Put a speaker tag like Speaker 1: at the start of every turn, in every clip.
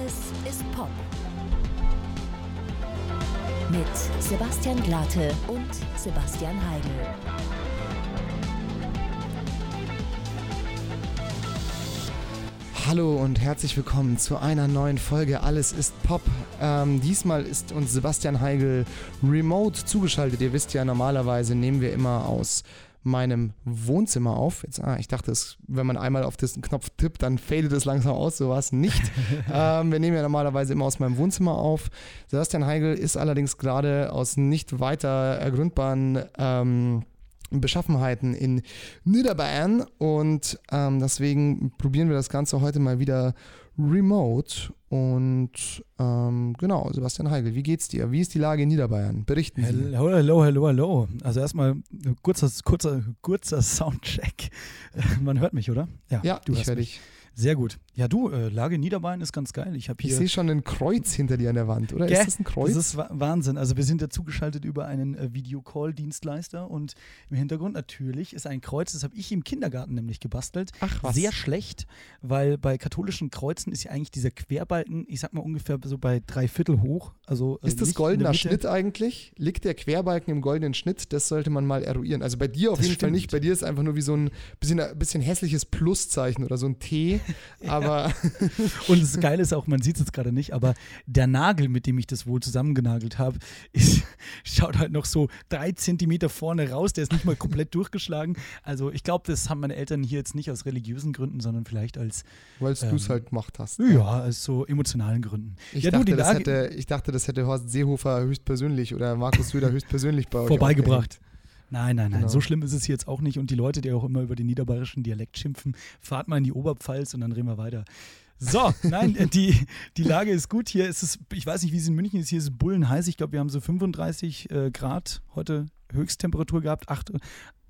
Speaker 1: Alles ist Pop. Mit Sebastian Glate und Sebastian Heidel.
Speaker 2: Hallo und herzlich willkommen zu einer neuen Folge Alles ist Pop. Ähm, diesmal ist uns Sebastian Heigel remote zugeschaltet. Ihr wisst ja, normalerweise nehmen wir immer aus meinem Wohnzimmer auf. Jetzt, ah, ich dachte, es, wenn man einmal auf diesen Knopf tippt, dann fadet es langsam aus. So war es nicht. ähm, wir nehmen ja normalerweise immer aus meinem Wohnzimmer auf. Sebastian Heigel ist allerdings gerade aus nicht weiter ergründbaren ähm, Beschaffenheiten in Niederbayern und ähm, deswegen probieren wir das Ganze heute mal wieder remote. Und ähm, genau, Sebastian Heigel, wie geht's dir? Wie ist die Lage in Niederbayern? Berichten Sie.
Speaker 3: Hallo, hallo, hallo, hallo. Also erstmal kurzer, kurzer, kurzer Soundcheck. Man hört mich, oder?
Speaker 2: Ja, ja du ich höre dich.
Speaker 3: Sehr gut. Ja, du, äh, Lage Niederbayern ist ganz geil. Ich,
Speaker 2: ich sehe schon ein Kreuz hinter dir an der Wand, oder?
Speaker 3: Gäh, ist das ein Kreuz? Das ist Wahnsinn. Also wir sind ja zugeschaltet über einen äh, Videocall-Dienstleister und im Hintergrund natürlich ist ein Kreuz, das habe ich im Kindergarten nämlich gebastelt.
Speaker 2: Ach was.
Speaker 3: Sehr schlecht, weil bei katholischen Kreuzen ist ja eigentlich dieser Querbalken, ich sag mal ungefähr so bei drei Viertel hoch. Also,
Speaker 2: äh, ist das goldener Schnitt eigentlich? Liegt der Querbalken im goldenen Schnitt? Das sollte man mal eruieren. Also bei dir auf das jeden stimmt. Fall nicht. Bei dir ist einfach nur wie so ein bisschen, ein bisschen hässliches Pluszeichen oder so ein T. Aber
Speaker 3: und das Geile ist auch, man sieht es jetzt gerade nicht, aber der Nagel, mit dem ich das wohl zusammengenagelt habe, schaut halt noch so drei Zentimeter vorne raus. Der ist nicht mal komplett durchgeschlagen. Also ich glaube, das haben meine Eltern hier jetzt nicht aus religiösen Gründen, sondern vielleicht als.
Speaker 2: Weil ähm, du es halt gemacht hast.
Speaker 3: Ja, aus so emotionalen Gründen.
Speaker 2: Ich,
Speaker 3: ja,
Speaker 2: dachte, du, das hätte, ich dachte, das hätte Horst Seehofer höchstpersönlich oder Markus Söder höchstpersönlich bei euch
Speaker 3: vorbeigebracht. Nein, nein, nein. Genau. So schlimm ist es hier jetzt auch nicht. Und die Leute, die auch immer über den niederbayerischen Dialekt schimpfen, fahrt mal in die Oberpfalz und dann reden wir weiter. So, nein, äh, die, die Lage ist gut. Hier ist es, ich weiß nicht, wie es in München ist, hier ist es bullenheiß. Ich glaube, wir haben so 35 äh, Grad heute Höchsttemperatur gehabt. Acht,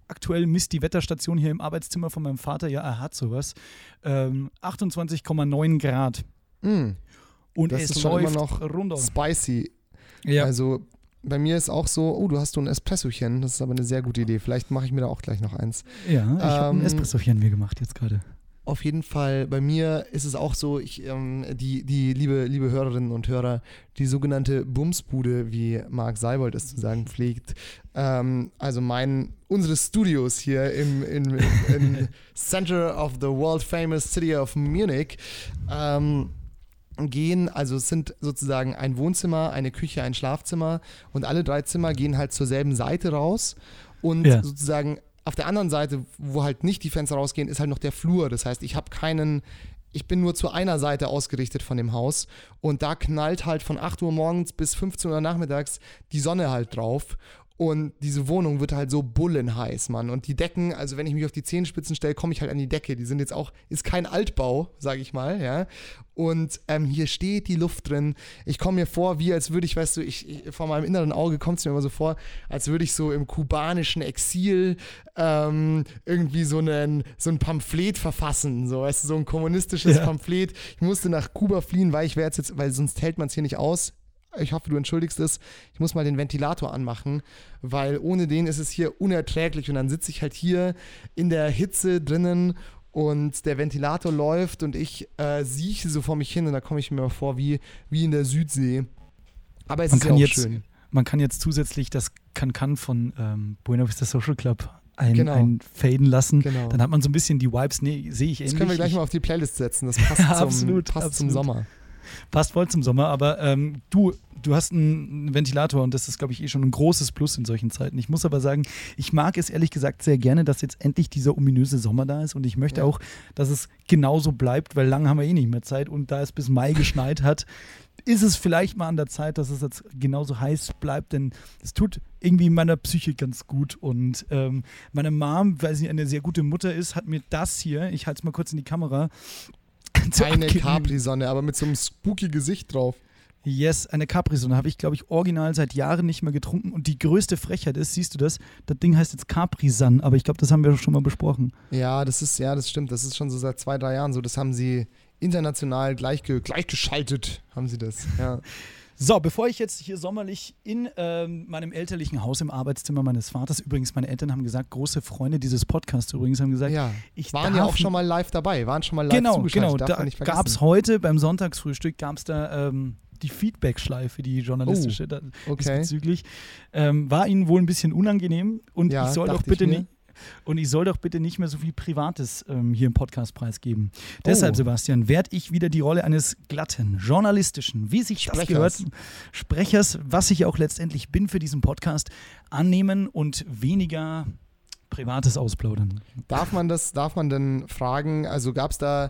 Speaker 3: aktuell misst die Wetterstation hier im Arbeitszimmer von meinem Vater, ja, er hat sowas, ähm, 28,9 Grad.
Speaker 2: Mm. Und das es ist schon immer noch runter. spicy. Ja. Also bei mir ist auch so, oh, du hast so ein Espressochen. Das ist aber eine sehr gute Idee. Vielleicht mache ich mir da auch gleich noch eins.
Speaker 3: Ja, ich ähm, habe ein Espressochen mir gemacht jetzt gerade.
Speaker 2: Auf jeden Fall, bei mir ist es auch so, ich, ähm, die, die liebe, liebe Hörerinnen und Hörer, die sogenannte Bumsbude, wie Marc Seibold es zu sagen pflegt, ähm, also mein, unsere Studios hier im, im, im Center of the World Famous City of Munich, ähm, gehen, also es sind sozusagen ein Wohnzimmer, eine Küche, ein Schlafzimmer und alle drei Zimmer gehen halt zur selben Seite raus und ja. sozusagen auf der anderen Seite, wo halt nicht die Fenster rausgehen, ist halt noch der Flur. Das heißt, ich habe keinen, ich bin nur zu einer Seite ausgerichtet von dem Haus und da knallt halt von 8 Uhr morgens bis 15 Uhr nachmittags die Sonne halt drauf und diese Wohnung wird halt so bullenheiß, Mann. Und die Decken, also wenn ich mich auf die Zehenspitzen stelle, komme ich halt an die Decke. Die sind jetzt auch, ist kein Altbau, sage ich mal, ja. Und ähm, hier steht die Luft drin. Ich komme mir vor, wie als würde ich, weißt du, ich, ich vor meinem inneren Auge kommt es mir immer so vor, als würde ich so im kubanischen Exil ähm, irgendwie so, einen, so ein Pamphlet verfassen, so, weißt du, so ein kommunistisches ja. Pamphlet. Ich musste nach Kuba fliehen, weil ich wäre jetzt, weil sonst hält man es hier nicht aus ich hoffe, du entschuldigst es, ich muss mal den Ventilator anmachen, weil ohne den ist es hier unerträglich und dann sitze ich halt hier in der Hitze drinnen und der Ventilator läuft und ich äh, sieche so vor mich hin und da komme ich mir vor wie, wie in der Südsee. Aber es man ist ja auch
Speaker 3: jetzt,
Speaker 2: schön.
Speaker 3: Man kann jetzt zusätzlich das Can-Can von ähm, Buena Vista Social Club ein, genau. einfaden lassen. Genau. Dann hat man so ein bisschen die Vibes, nee, sehe ich ähnlich.
Speaker 2: Das können wir gleich mal auf die Playlist setzen, das passt, zum,
Speaker 3: absolut,
Speaker 2: passt
Speaker 3: absolut.
Speaker 2: zum Sommer
Speaker 3: passt voll zum Sommer, aber ähm, du, du hast einen Ventilator und das ist, glaube ich, eh schon ein großes Plus in solchen Zeiten. Ich muss aber sagen, ich mag es ehrlich gesagt sehr gerne, dass jetzt endlich dieser ominöse Sommer da ist und ich möchte ja. auch, dass es genauso bleibt, weil lange haben wir eh nicht mehr Zeit und da es bis Mai geschneit hat, ist es vielleicht mal an der Zeit, dass es jetzt genauso heiß bleibt, denn es tut irgendwie meiner Psyche ganz gut. Und ähm, meine Mom, weil sie eine sehr gute Mutter ist, hat mir das hier, ich halte es mal kurz in die Kamera,
Speaker 2: eine Capri-Sonne, aber mit so einem spooky Gesicht drauf.
Speaker 3: Yes, eine Capri-Sonne habe ich, glaube ich, original seit Jahren nicht mehr getrunken. Und die größte Frechheit ist, siehst du das? Das Ding heißt jetzt Capri-Sun, aber ich glaube, das haben wir schon mal besprochen.
Speaker 2: Ja, das ist, ja, das stimmt. Das ist schon so seit zwei, drei Jahren so. Das haben sie international gleichge gleichgeschaltet, haben sie das, ja.
Speaker 3: So, bevor ich jetzt hier sommerlich in ähm, meinem elterlichen Haus im Arbeitszimmer meines Vaters, übrigens, meine Eltern haben gesagt, große Freunde dieses Podcasts übrigens haben gesagt,
Speaker 2: Ja,
Speaker 3: ich
Speaker 2: waren ja auch schon mal live dabei, waren schon mal live
Speaker 3: Genau,
Speaker 2: zugeschaltet.
Speaker 3: genau.
Speaker 2: darf
Speaker 3: Da gab es heute beim Sonntagsfrühstück gab es da ähm, die Feedback-Schleife, die journalistische
Speaker 2: Oh, Okay.
Speaker 3: diesbezüglich. Ähm, war Ihnen wohl ein bisschen unangenehm und
Speaker 2: Ja,
Speaker 3: ich soll doch bitte nicht. Und ich soll doch bitte nicht mehr so viel Privates ähm, hier im Podcast preisgeben. Deshalb,
Speaker 2: Oh.
Speaker 3: Sebastian, werde ich wieder die Rolle eines glatten, journalistischen, wie sich das
Speaker 2: Sprechers.
Speaker 3: gehört, Sprechers, was ich auch letztendlich bin für diesen Podcast, annehmen und weniger Privates ausplaudern.
Speaker 2: Darf man das, darf man denn fragen, also gab es da,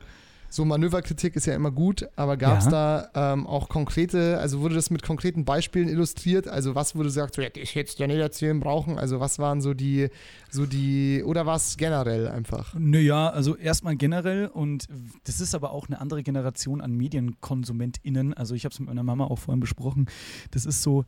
Speaker 2: so Manöverkritik ist ja immer gut, aber gab es
Speaker 3: Ja.
Speaker 2: da ähm, auch konkrete, also wurde das mit konkreten Beispielen illustriert? Also was wurde gesagt, so hätte ich jetzt ja nicht erzählen brauchen? Also was waren so die, so die, oder war es generell einfach?
Speaker 3: Naja, also erstmal generell und das ist aber auch eine andere Generation an MedienkonsumentInnen. Also ich habe es mit meiner Mama auch vorhin besprochen. Das ist so,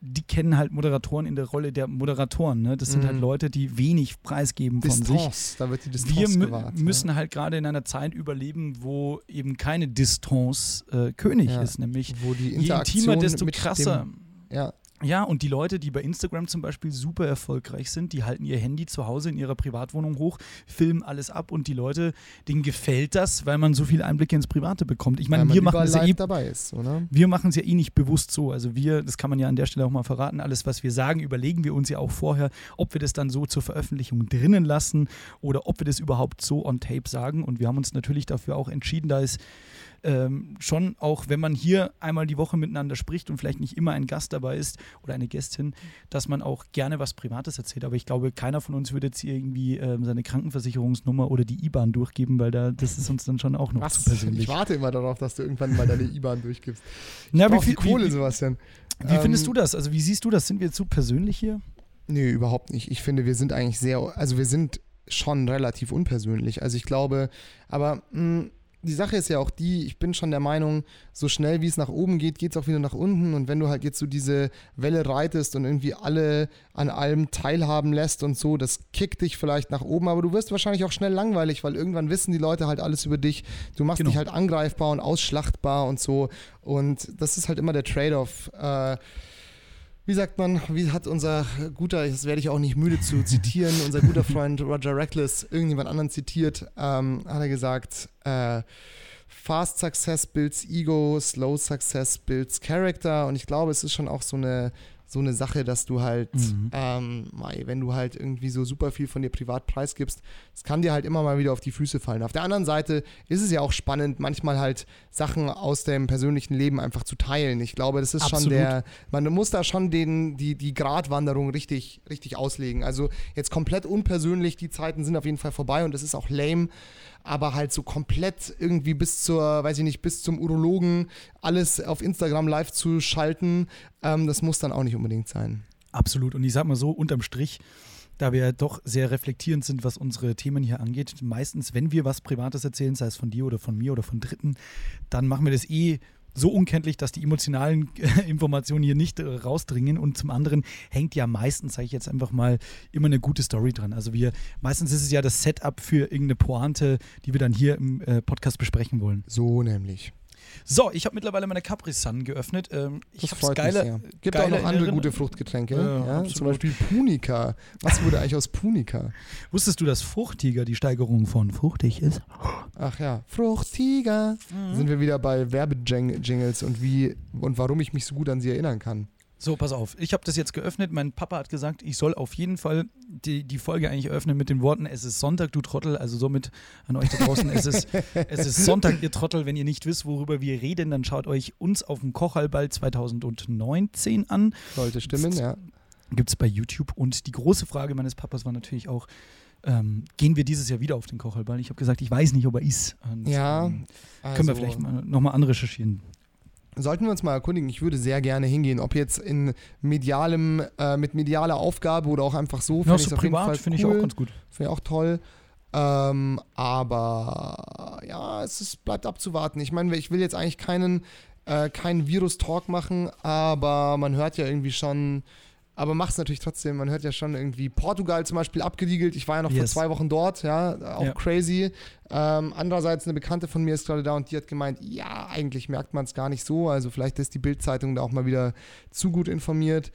Speaker 3: die kennen halt Moderatoren in der Rolle der Moderatoren. Ne? Das sind
Speaker 2: Mhm.
Speaker 3: halt Leute, die wenig preisgeben von sich.
Speaker 2: Da wird die Distanz
Speaker 3: Wir
Speaker 2: gewahrt.
Speaker 3: müssen halt gerade in einer Zeit überleben, wo eben keine Distanz äh, König
Speaker 2: Ja.
Speaker 3: ist, nämlich
Speaker 2: ja. wo die
Speaker 3: je
Speaker 2: Interaktion
Speaker 3: intimer, desto krasser.
Speaker 2: Dem, ja,
Speaker 3: Ja, und die Leute, die bei Instagram zum Beispiel super erfolgreich sind, die halten ihr Handy zu Hause in ihrer Privatwohnung hoch, filmen alles ab und die Leute, denen gefällt das, weil man so viele Einblicke ins Private bekommt. Ich meine, wir machen es ja eh
Speaker 2: dabei ist, oder?
Speaker 3: wir machen es ja eh nicht bewusst so. Also wir, das kann man ja an der Stelle auch mal verraten, alles, was wir sagen, überlegen wir uns ja auch vorher, ob wir das dann so zur Veröffentlichung drinnen lassen oder ob wir das überhaupt so on tape sagen. Und wir haben uns natürlich dafür auch entschieden, da ist ähm, schon auch, wenn man hier einmal die Woche miteinander spricht und vielleicht nicht immer ein Gast dabei ist oder eine Gästin, dass man auch gerne was Privates erzählt. Aber ich glaube, keiner von uns würde jetzt hier irgendwie ähm, seine Krankenversicherungsnummer oder die IBAN durchgeben, weil da das ist uns dann schon auch noch
Speaker 2: Was?
Speaker 3: zu persönlich.
Speaker 2: Ich warte immer darauf, dass du irgendwann mal deine IBAN durchgibst.
Speaker 3: Na,
Speaker 2: Ich die
Speaker 3: wie,
Speaker 2: Kohle,
Speaker 3: wie,
Speaker 2: Sebastian.
Speaker 3: wie findest
Speaker 2: Ähm,
Speaker 3: du das? Also wie siehst du das? Sind wir zu persönlich hier?
Speaker 2: Nö, überhaupt nicht. Ich finde, wir sind eigentlich sehr, also wir sind schon relativ unpersönlich. Also ich glaube, aber mh, die Sache ist ja auch die, ich bin schon der Meinung, so schnell wie es nach oben geht, geht es auch wieder nach unten. Und wenn du halt jetzt so diese Welle reitest und irgendwie alle an allem teilhaben lässt und so, das kickt dich vielleicht nach oben, aber du wirst wahrscheinlich auch schnell langweilig, weil irgendwann wissen die Leute halt alles über dich. Du machst
Speaker 3: Genau.
Speaker 2: dich halt angreifbar und ausschlachtbar und so. Und das ist halt immer der Trade-off. Äh, wie sagt man, wie hat unser guter, das werde ich auch nicht müde zu zitieren, unser guter Freund Roger Reckless irgendjemand anderen zitiert, ähm, hat er gesagt, äh, Fast Success builds Ego, Slow Success builds Character und ich glaube, es ist schon auch so eine, so eine Sache, dass du halt,
Speaker 3: Mhm.
Speaker 2: ähm, wenn du halt irgendwie so super viel von dir privat preisgibst, das kann dir halt immer mal wieder auf die Füße fallen. Auf der anderen Seite ist es ja auch spannend, manchmal halt Sachen aus dem persönlichen Leben einfach zu teilen. Ich glaube, das ist schon
Speaker 3: Absolut.
Speaker 2: der, man muss da schon den, die, die Gratwanderung richtig, richtig auslegen. Also jetzt komplett unpersönlich, die Zeiten sind auf jeden Fall vorbei und das ist auch lame, aber halt so komplett irgendwie bis zur, weiß ich nicht, bis zum Urologen alles auf Instagram live zu schalten, ähm, das muss dann auch nicht unbedingt sein.
Speaker 3: Absolut. Und ich sag mal so, unterm Strich, da wir doch sehr reflektierend sind, was unsere Themen hier angeht, meistens, wenn wir was Privates erzählen, sei es von dir oder von mir oder von Dritten, dann machen wir das eh so unkenntlich, dass die emotionalen Informationen hier nicht äh, rausdringen. Und zum anderen hängt ja meistens, sage ich jetzt einfach mal, immer eine gute Story dran. Also wir, meistens ist es ja das Setup für irgendeine Pointe, die wir dann hier im äh, Podcast besprechen wollen.
Speaker 2: So nämlich.
Speaker 3: So, ich habe mittlerweile meine Capri Sun geöffnet. Ähm, ich habe geile,
Speaker 2: mich sehr. Gibt
Speaker 3: geile
Speaker 2: auch noch andere
Speaker 3: Erinnerungen.
Speaker 2: gute Fruchtgetränke.
Speaker 3: Ja,
Speaker 2: ja, zum Beispiel Punika. Was wurde eigentlich aus Punika?
Speaker 3: Wusstest du, dass Fruchtiger die Steigerung von fruchtig ist?
Speaker 2: Ach ja, Fruchtiger.
Speaker 3: Mhm.
Speaker 2: Sind wir wieder bei Werbejingles und wie und warum ich mich so gut an sie erinnern kann.
Speaker 3: So, pass auf. Ich habe das jetzt geöffnet. Mein Papa hat gesagt, ich soll auf jeden Fall die, die Folge eigentlich eröffnen mit den Worten: Es ist Sonntag, du Trottel. Also somit an euch da draußen: es, ist, es ist Sonntag, ihr Trottel. Wenn ihr nicht wisst, worüber wir reden, dann schaut euch uns auf dem Kochhalball 2019 an.
Speaker 2: Sollte stimmen, ja.
Speaker 3: Gibt es bei YouTube. Und die große Frage meines Papas war natürlich auch: ähm, Gehen wir dieses Jahr wieder auf den Kochhalball? Ich habe gesagt, ich weiß nicht, ob er ist. Und,
Speaker 2: Ja,
Speaker 3: ähm, können wir
Speaker 2: also-
Speaker 3: vielleicht mal nochmal anrecherchieren.
Speaker 2: Sollten wir uns mal erkundigen, ich würde sehr gerne hingehen, ob jetzt in medialem, äh, mit medialer Aufgabe oder auch einfach so,
Speaker 3: Ja, so privat finde ich auch
Speaker 2: cool.
Speaker 3: ganz gut.
Speaker 2: Finde ich auch toll. Ähm, aber ja, es ist, bleibt abzuwarten. Ich meine, ich will jetzt eigentlich keinen, äh, keinen Virus-Talk machen, aber man hört ja irgendwie schon, aber mach es natürlich trotzdem. Man hört ja schon irgendwie Portugal zum Beispiel abgeriegelt. Ich war ja noch
Speaker 3: Yes.
Speaker 2: vor zwei Wochen dort, ja, auch
Speaker 3: Ja.
Speaker 2: crazy. Ähm, andererseits eine Bekannte von mir ist gerade da und die hat gemeint, ja, eigentlich merkt man es gar nicht so. Also vielleicht ist die Bildzeitung da auch mal wieder zu gut informiert.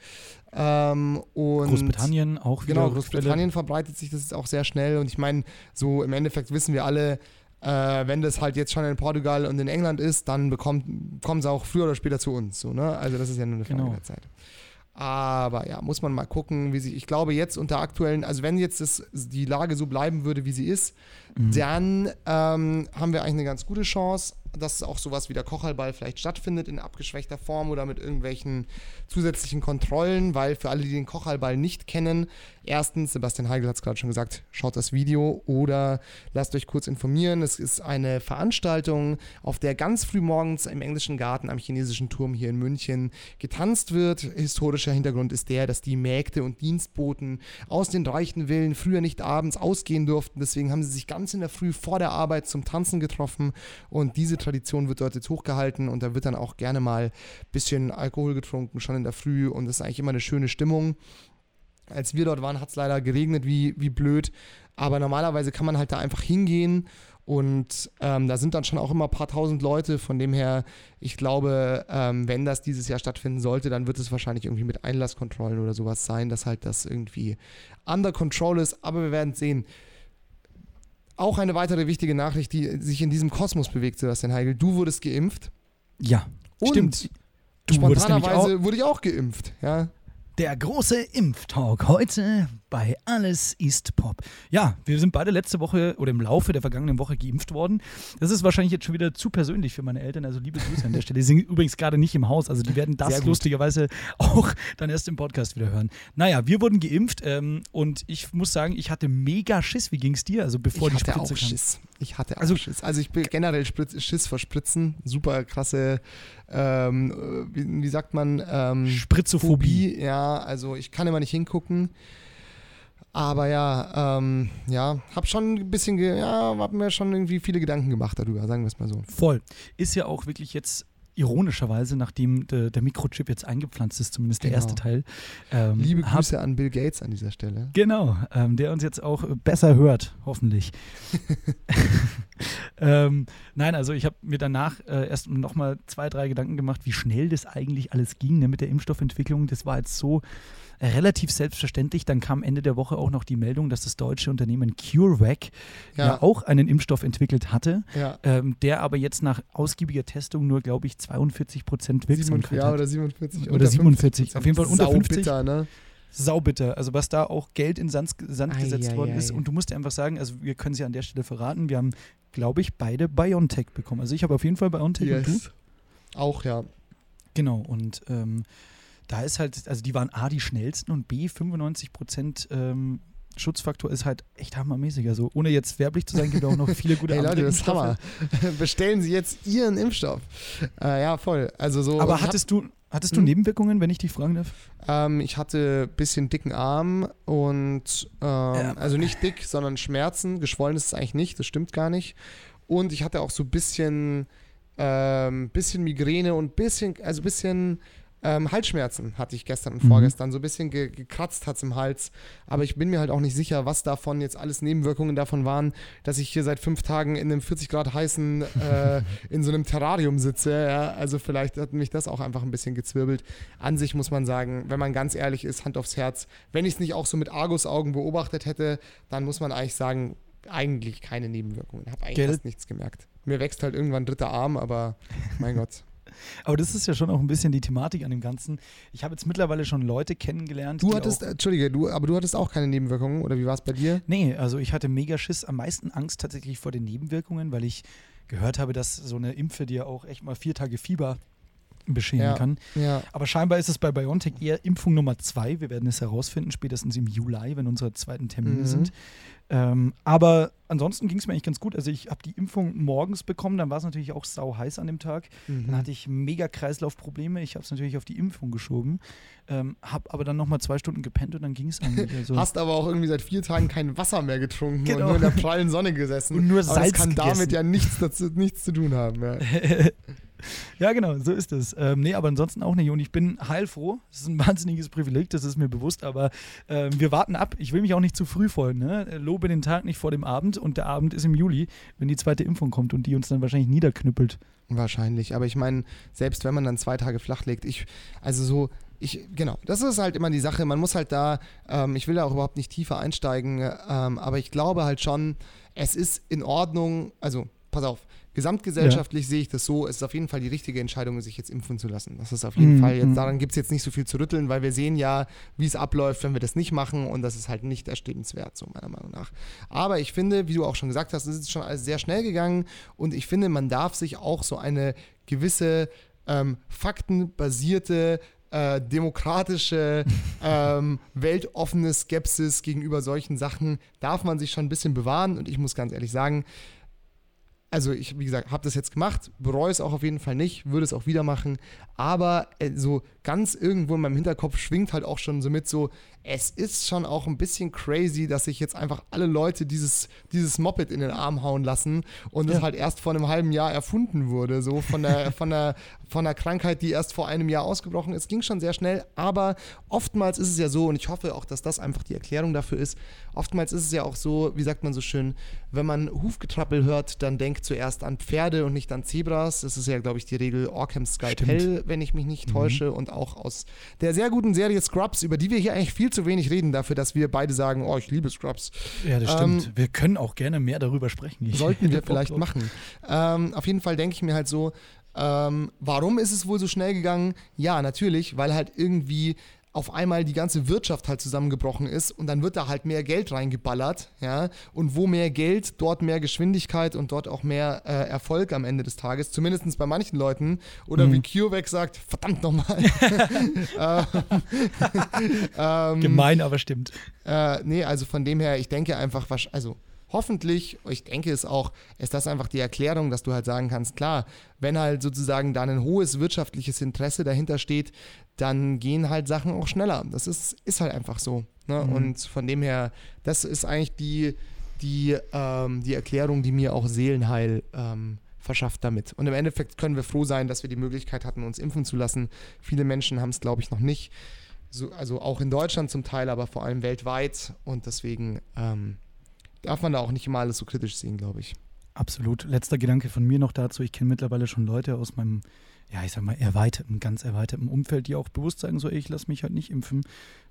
Speaker 2: Ähm, und
Speaker 3: Großbritannien auch wieder.
Speaker 2: Genau. Großbritannien verbreitet sich das jetzt auch sehr schnell und ich meine, so im Endeffekt wissen wir alle, äh, wenn das halt jetzt schon in Portugal und in England ist, dann bekommt, kommen sie auch früher oder später zu uns. So, ne? Also das ist ja nur eine Frage
Speaker 3: Genau.
Speaker 2: der Zeit. Aber ja, muss man mal gucken, wie sich, ich glaube jetzt unter aktuellen, also wenn jetzt das, die Lage so bleiben würde, wie sie ist,
Speaker 3: Mhm.
Speaker 2: dann ähm, haben wir eigentlich eine ganz gute Chance, dass auch sowas wie der Kochalball vielleicht stattfindet in abgeschwächter Form oder mit irgendwelchen zusätzlichen Kontrollen, weil für alle, die den Kochalball nicht kennen, erstens, Sebastian Heigl hat es gerade schon gesagt, schaut das Video oder lasst euch kurz informieren. Es ist eine Veranstaltung, auf der ganz früh morgens im englischen Garten am chinesischen Turm hier in München getanzt wird. Historischer Hintergrund ist der, dass die Mägde und Dienstboten aus den reichen Villen früher nicht abends ausgehen durften. Deswegen haben sie sich ganz in der Früh vor der Arbeit zum Tanzen getroffen. Und diese Tradition wird dort jetzt hochgehalten. Und da wird dann auch gerne mal ein bisschen Alkohol getrunken, schon in der Früh. Und das ist eigentlich immer eine schöne Stimmung. Als wir dort waren, hat es leider geregnet wie, wie blöd, aber normalerweise kann man halt da einfach hingehen. Und ähm, da sind dann schon auch immer ein paar tausend Leute, von dem her, ich glaube, ähm, wenn das dieses Jahr stattfinden sollte, dann wird es wahrscheinlich irgendwie mit Einlasskontrollen oder sowas sein, dass halt das irgendwie under control ist, aber wir werden sehen. Auch eine weitere wichtige Nachricht, die sich in diesem Kosmos bewegt, Sebastian Heigl. Du wurdest geimpft.
Speaker 3: Ja,
Speaker 2: Und
Speaker 3: stimmt. Du
Speaker 2: Spontanerweise wurde ich auch geimpft. Ja.
Speaker 3: der große Impftalk heute bei Alles ist Pop. Ja, wir sind beide letzte Woche oder im Laufe der vergangenen Woche geimpft worden. Das ist wahrscheinlich jetzt schon wieder zu persönlich für meine Eltern, also liebe Grüße an der Stelle. Die sind übrigens gerade nicht im Haus, also die werden das lustigerweise auch dann erst im Podcast wieder hören. Naja, wir wurden geimpft ähm, und ich muss sagen, ich hatte mega Schiss. Wie ging es dir? Also bevor
Speaker 2: ich
Speaker 3: die
Speaker 2: hatte
Speaker 3: Spritze
Speaker 2: auch
Speaker 3: kam.
Speaker 2: Schiss. Ich hatte auch
Speaker 3: Also-
Speaker 2: Schiss. Also ich bin generell Schiss vor Spritzen. Super krasse, ähm, äh, wie, wie sagt man? Ähm,
Speaker 3: Spritzophobie.
Speaker 2: Phobie. Ja, also ich kann immer nicht hingucken. Aber ja, ähm, ja, hab schon ein bisschen, ja, hab mir schon irgendwie viele Gedanken gemacht darüber, sagen wir es mal so.
Speaker 3: Voll. Ist ja auch wirklich jetzt ironischerweise, nachdem de, der Mikrochip jetzt eingepflanzt ist, zumindest der
Speaker 2: Genau.
Speaker 3: erste Teil. Ähm,
Speaker 2: Liebe
Speaker 3: hab-
Speaker 2: Grüße an Bill Gates an dieser Stelle.
Speaker 3: Genau, ähm, der uns jetzt auch besser hört, hoffentlich. ähm, nein, also ich habe mir danach äh, erst nochmal zwei, drei Gedanken gemacht, wie schnell das eigentlich alles ging ne, mit der Impfstoffentwicklung. Das war jetzt so relativ selbstverständlich. Dann kam Ende der Woche auch noch die Meldung, dass das deutsche Unternehmen CureVac ja,
Speaker 2: Ja,
Speaker 3: auch einen Impfstoff entwickelt hatte,
Speaker 2: ja.
Speaker 3: ähm, der aber jetzt nach ausgiebiger Testung nur, glaube ich, 42 Prozent
Speaker 2: 47,
Speaker 3: Wirksamkeit
Speaker 2: ja,
Speaker 3: hat.
Speaker 2: oder 47.
Speaker 3: Oder
Speaker 2: unter
Speaker 3: 47,
Speaker 2: 50%.
Speaker 3: auf jeden Fall unter 50.
Speaker 2: Saubitter, ne?
Speaker 3: saubitter. Also was da auch Geld in Sand, Sand
Speaker 2: Ei,
Speaker 3: gesetzt
Speaker 2: ei,
Speaker 3: worden
Speaker 2: ei.
Speaker 3: ist. Und du musst dir einfach sagen, also wir können es ja an der Stelle verraten, wir haben, glaube ich, beide BioNTech bekommen. Also ich habe auf jeden Fall BioNTech und du.
Speaker 2: Yes. Auch, ja.
Speaker 3: Genau. Und ähm, da ist halt, also die waren A, die schnellsten und B, 95 Prozent ähm, Schutzfaktor ist halt echt hammermäßig. Also ohne jetzt werblich zu sein, gibt es auch noch viele gute
Speaker 2: Hey Leute, das ist. Hammer. Bestellen Sie jetzt Ihren Impfstoff. Äh, ja, voll. Also so.
Speaker 3: Aber hattest du, hattest du
Speaker 2: Hm?
Speaker 3: Nebenwirkungen, wenn ich dich fragen darf?
Speaker 2: Ähm, ich hatte ein bisschen dicken Arm und ähm, also nicht dick, sondern Schmerzen. Geschwollen ist es eigentlich nicht, das stimmt gar nicht. Und ich hatte auch so ein bisschen, ähm, bisschen Migräne und bisschen, also ein bisschen ähm, Halsschmerzen hatte ich gestern und
Speaker 3: Mhm.
Speaker 2: vorgestern. So ein bisschen ge gekratzt hat es im Hals. Aber ich bin mir halt auch nicht sicher, was davon jetzt alles Nebenwirkungen davon waren, dass ich hier seit fünf Tagen in einem 40 Grad heißen, äh, in so einem Terrarium sitze. Ja? Also vielleicht hat mich das auch einfach ein bisschen gezwirbelt. An sich muss man sagen, wenn man ganz ehrlich ist, Hand aufs Herz, wenn ich es nicht auch so mit Argusaugen beobachtet hätte, dann muss man eigentlich sagen, eigentlich keine Nebenwirkungen. Habe eigentlich
Speaker 3: Gell?
Speaker 2: fast nichts gemerkt. Mir wächst halt irgendwann ein dritter Arm, aber mein Gott.
Speaker 3: Aber das ist ja schon auch ein bisschen die Thematik an dem Ganzen. Ich habe jetzt mittlerweile schon Leute kennengelernt.
Speaker 2: Du hattest,
Speaker 3: auch,
Speaker 2: Entschuldige, du, aber du hattest auch keine Nebenwirkungen, oder wie war es bei dir?
Speaker 3: Nee, also ich hatte mega Schiss, am meisten Angst tatsächlich vor den Nebenwirkungen, weil ich gehört habe, dass so eine Impfe dir auch echt mal vier Tage Fieber bescheren
Speaker 2: Ja.
Speaker 3: kann.
Speaker 2: Ja.
Speaker 3: Aber scheinbar ist es bei BioNTech eher Impfung Nummer zwei. Wir werden es herausfinden, spätestens im Juli, wenn unsere zweiten Termine
Speaker 2: Mhm.
Speaker 3: sind. Ähm, aber ansonsten ging es mir eigentlich ganz gut. Also ich habe die Impfung morgens bekommen, dann war es natürlich auch sau heiß an dem Tag.
Speaker 2: Mhm.
Speaker 3: Dann hatte ich mega Kreislaufprobleme. Ich habe es natürlich auf die Impfung geschoben, ähm, habe aber dann nochmal zwei Stunden gepennt und dann ging es eigentlich. Also
Speaker 2: Hast aber auch irgendwie seit vier Tagen kein Wasser mehr getrunken
Speaker 3: Genau.
Speaker 2: und nur in der prallen Sonne gesessen.
Speaker 3: Und nur
Speaker 2: aber
Speaker 3: Salz
Speaker 2: das kann
Speaker 3: gegessen.
Speaker 2: damit ja nichts, dazu, nichts zu tun haben. Ja.
Speaker 3: Ja, genau, so ist es. Ähm, nee, aber ansonsten auch nicht. Und ich bin heilfroh. Das ist ein wahnsinniges Privileg, das ist mir bewusst. Aber ähm, wir warten ab. Ich will mich auch nicht zu früh freuen. Ne? Lobe den Tag nicht vor dem Abend. Und der Abend ist im Juli, wenn die zweite Impfung kommt und die uns dann wahrscheinlich niederknüppelt.
Speaker 2: Wahrscheinlich. Aber ich meine, selbst wenn man dann zwei Tage flach legt, ich, also so, ich, genau, das ist halt immer die Sache. Man muss halt da, ähm, ich will da auch überhaupt nicht tiefer einsteigen, ähm, aber ich glaube halt schon, es ist in Ordnung, also pass auf, gesamtgesellschaftlich ja. sehe ich das so, es ist auf jeden Fall die richtige Entscheidung, sich jetzt impfen zu lassen. Das ist auf jeden mhm. Fall, jetzt, daran gibt es jetzt nicht so viel zu rütteln, weil wir sehen ja, wie es abläuft, wenn wir das nicht machen und das ist halt nicht erstrebenswert, so meiner Meinung nach. Aber ich finde, wie du auch schon gesagt hast, es ist schon alles sehr schnell gegangen und ich finde, man darf sich auch so eine gewisse ähm, faktenbasierte äh, demokratische, ähm, weltoffene Skepsis gegenüber solchen Sachen darf man sich schon ein bisschen bewahren. Und ich muss ganz ehrlich sagen, also ich, wie gesagt, habe das jetzt gemacht, bereue es auch auf jeden Fall nicht, würde es auch wieder machen, aber äh, so ganz irgendwo in meinem Hinterkopf schwingt halt auch schon so mit so, es ist schon auch ein bisschen crazy, dass sich jetzt einfach alle Leute dieses, dieses Moped in den Arm hauen lassen und es ja. halt erst vor einem halben Jahr erfunden wurde, so von der, von, der, von der Krankheit, die erst vor einem Jahr ausgebrochen ist. Ging schon sehr schnell, aber oftmals ist es ja so, und ich hoffe auch, dass das einfach die Erklärung dafür ist, oftmals ist es ja auch so, wie sagt man so schön, wenn man Hufgetrappel hört, dann denkt zuerst an Pferde und nicht an Zebras. Das ist ja, glaube ich, die Regel Orkham Skypell, wenn ich mich nicht mhm. täusche, und auch aus der sehr guten Serie Scrubs, über die wir hier eigentlich viel zu wenig reden dafür, dass wir beide sagen, oh, ich liebe Scrubs.
Speaker 3: Ja, das stimmt. Ähm, wir können auch gerne mehr darüber sprechen.
Speaker 2: Ich sollten wir vielleicht machen. Ähm, auf jeden Fall denke ich mir halt so, ähm, warum ist es wohl so schnell gegangen? Ja, natürlich, weil halt irgendwie auf einmal die ganze Wirtschaft halt zusammengebrochen ist und dann wird da halt mehr Geld reingeballert, ja, und wo mehr Geld, dort mehr Geschwindigkeit und dort auch mehr äh, Erfolg am Ende des Tages, zumindest bei manchen Leuten, oder mhm. wie CureVac sagt, verdammt nochmal.
Speaker 3: ähm, Gemein, aber stimmt.
Speaker 2: Äh, nee, also von dem her, ich denke einfach, also hoffentlich, ich denke es auch, ist das einfach die Erklärung, dass du halt sagen kannst, klar, wenn halt sozusagen da ein hohes wirtschaftliches Interesse dahinter steht, dann gehen halt Sachen auch schneller. Das ist, ist halt einfach so. Ne? Mhm. Und von dem her, das ist eigentlich die, die, ähm, die Erklärung, die mir auch Seelenheil ähm, verschafft damit. Und im Endeffekt können wir froh sein, dass wir die Möglichkeit hatten, uns impfen zu lassen. Viele Menschen haben es, glaube ich, noch nicht. So, also auch in Deutschland zum Teil, aber vor allem weltweit. Und deswegen ähm, darf man da auch nicht immer alles so kritisch sehen, glaube ich.
Speaker 3: Absolut. Letzter Gedanke von mir noch dazu. Ich kenne mittlerweile schon Leute aus meinem, ja, ich sag mal, erweiterten, ganz erweiterten Umfeld, die auch bewusst sagen, so, ey, ich lasse mich halt nicht impfen,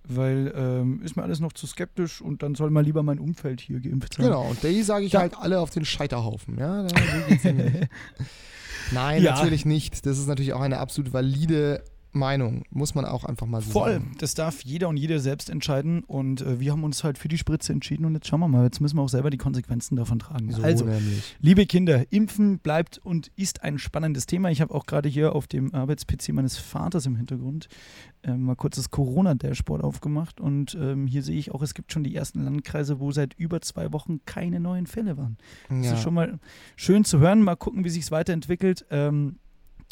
Speaker 3: weil ähm, ist mir alles noch zu skeptisch und dann soll mal lieber mein Umfeld hier geimpft sein.
Speaker 2: Genau, und die sage ich da halt alle auf den Scheiterhaufen. Ja, Nein, ja. natürlich nicht. Das ist natürlich auch eine absolut valide Meinung, muss man auch einfach mal so
Speaker 3: Voll,
Speaker 2: sagen.
Speaker 3: das darf jeder und jede selbst entscheiden und äh, wir haben uns halt für die Spritze entschieden und jetzt schauen wir mal, jetzt müssen wir auch selber die Konsequenzen davon tragen. So also, nämlich. liebe Kinder, Impfen bleibt und ist ein spannendes Thema. Ich habe auch gerade hier auf dem Arbeits-PC meines Vaters im Hintergrund äh, mal kurz das Corona-Dashboard aufgemacht und ähm, hier sehe ich auch, es gibt schon die ersten Landkreise, wo seit über zwei Wochen keine neuen Fälle waren. Ja. Das ist schon mal schön zu hören. Mal gucken, wie sich es weiterentwickelt. Ähm,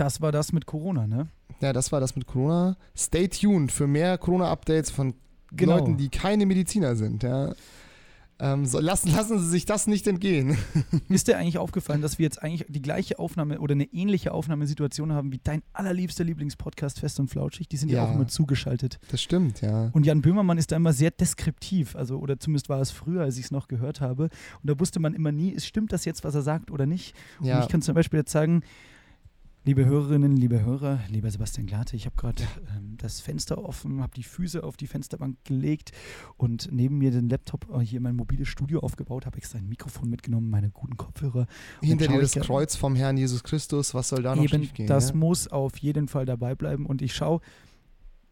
Speaker 3: das war das mit Corona, ne?
Speaker 2: Ja, das war das mit Corona. Stay tuned für mehr Corona-Updates von genau. Leuten, die keine Mediziner sind. Ja. Ähm, so, lassen, lassen Sie sich das nicht entgehen.
Speaker 3: Ist dir eigentlich aufgefallen, dass wir jetzt eigentlich die gleiche Aufnahme oder eine ähnliche Aufnahmesituation haben wie dein allerliebster Lieblingspodcast Fest und Flauschig? Die sind ja, ja auch immer zugeschaltet.
Speaker 2: Das stimmt, ja.
Speaker 3: Und Jan Böhmermann ist da immer sehr deskriptiv, also oder zumindest war es früher, als ich es noch gehört habe. Und da wusste man immer nie, stimmt das jetzt, was er sagt oder nicht? Ja. Und ich kann zum Beispiel jetzt sagen, Liebe Hörerinnen, liebe Hörer, lieber Sebastian Glate, ich habe gerade ähm, das Fenster offen, habe die Füße auf die Fensterbank gelegt und neben mir den Laptop äh, hier mein mobiles Studio aufgebaut, habe extra ein Mikrofon mitgenommen, meine guten Kopfhörer.
Speaker 2: Hinter dir das Kreuz vom Herrn Jesus Christus, was soll da noch
Speaker 3: eben,
Speaker 2: schiefgehen?
Speaker 3: Das ja? muss auf jeden Fall dabei bleiben und ich schaue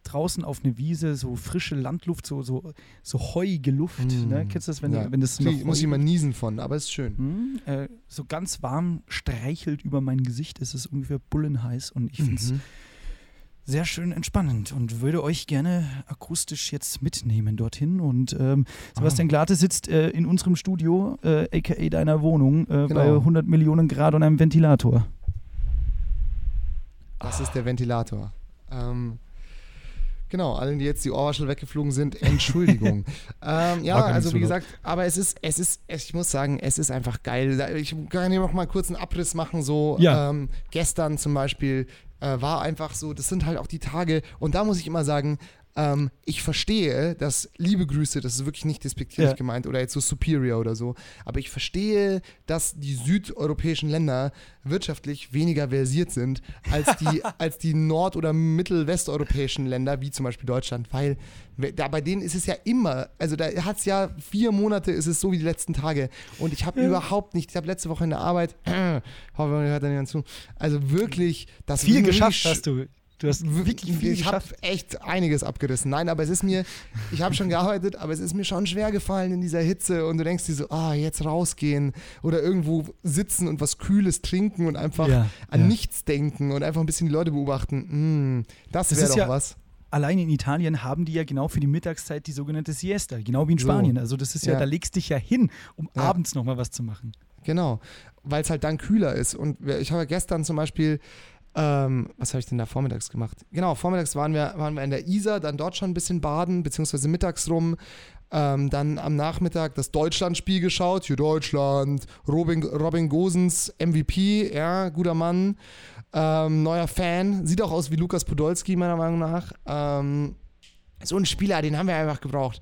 Speaker 3: draußen auf eine Wiese, so frische Landluft, so, so, so heuige Luft. Mm. Ne? Kennst du das, wenn, ja. wenn das
Speaker 2: noch Muss ich mal niesen von, aber ist schön.
Speaker 3: Mm, äh, so ganz warm streichelt über mein Gesicht. Es ist ungefähr bullenheiß und ich finde es mhm. sehr schön entspannend und würde euch gerne akustisch jetzt mitnehmen dorthin. Und ähm, Sebastian ah. Glate sitzt äh, in unserem Studio, äh, aka deiner Wohnung, äh, genau. bei 100 Millionen Grad und einem Ventilator.
Speaker 2: Das ist der Ventilator. Ähm, Genau, allen, die jetzt die Ohrwaschel weggeflogen sind, Entschuldigung. ähm, ja, also
Speaker 3: so
Speaker 2: wie gesagt, aber es ist, es ist, ich muss sagen, es ist einfach geil. Ich kann hier noch mal kurz einen Abriss machen. So
Speaker 3: Ja.
Speaker 2: ähm, gestern zum Beispiel äh, war einfach so, das sind halt auch die Tage und da muss ich immer sagen, ähm, ich verstehe, dass liebe Grüße, das ist wirklich nicht despektierlich
Speaker 3: Ja.
Speaker 2: gemeint oder jetzt so superior oder so, aber ich verstehe, dass die südeuropäischen Länder wirtschaftlich weniger versiert sind als die, als die nord- oder mittelwesteuropäischen Länder, wie zum Beispiel Deutschland, weil we- da bei denen ist es ja immer, also da hat es ja vier Monate, ist es so wie die letzten Tage und ich habe überhaupt nicht, ich habe letzte Woche in der Arbeit, hoffe, man hört da nicht zu, also wirklich, das
Speaker 3: Viel geschafft hast du. Du hast wirklich viel
Speaker 2: ich habe echt einiges abgerissen. Nein, aber es ist mir, ich habe schon gearbeitet, aber es ist mir schon schwer gefallen in dieser Hitze und du denkst dir so, ah, jetzt rausgehen oder irgendwo sitzen und was Kühles trinken und einfach
Speaker 3: Ja,
Speaker 2: an
Speaker 3: ja.
Speaker 2: nichts denken und einfach ein bisschen die Leute beobachten. Mm, das wäre doch
Speaker 3: ja-
Speaker 2: was.
Speaker 3: Allein in Italien haben die ja genau für die Mittagszeit die sogenannte Siesta, genau wie in
Speaker 2: So.
Speaker 3: Spanien. Also das ist ja,
Speaker 2: Ja.
Speaker 3: da legst dich ja hin, um
Speaker 2: Ja.
Speaker 3: abends nochmal was zu machen.
Speaker 2: Genau, weil es halt dann kühler ist. Und ich habe gestern zum Beispiel, ähm, was habe ich denn da vormittags gemacht? Genau, vormittags waren wir, waren wir in der Isar, dann dort schon ein bisschen baden, beziehungsweise mittags rum. Ähm, dann am Nachmittag das Deutschlandspiel geschaut. Hier Deutschland, Robin, Robin Gosens MVP, ja, guter Mann. Ähm, neuer Fan. Sieht auch aus wie Lukas Podolski, meiner Meinung nach. Ähm, so ein Spieler, den haben wir einfach gebraucht.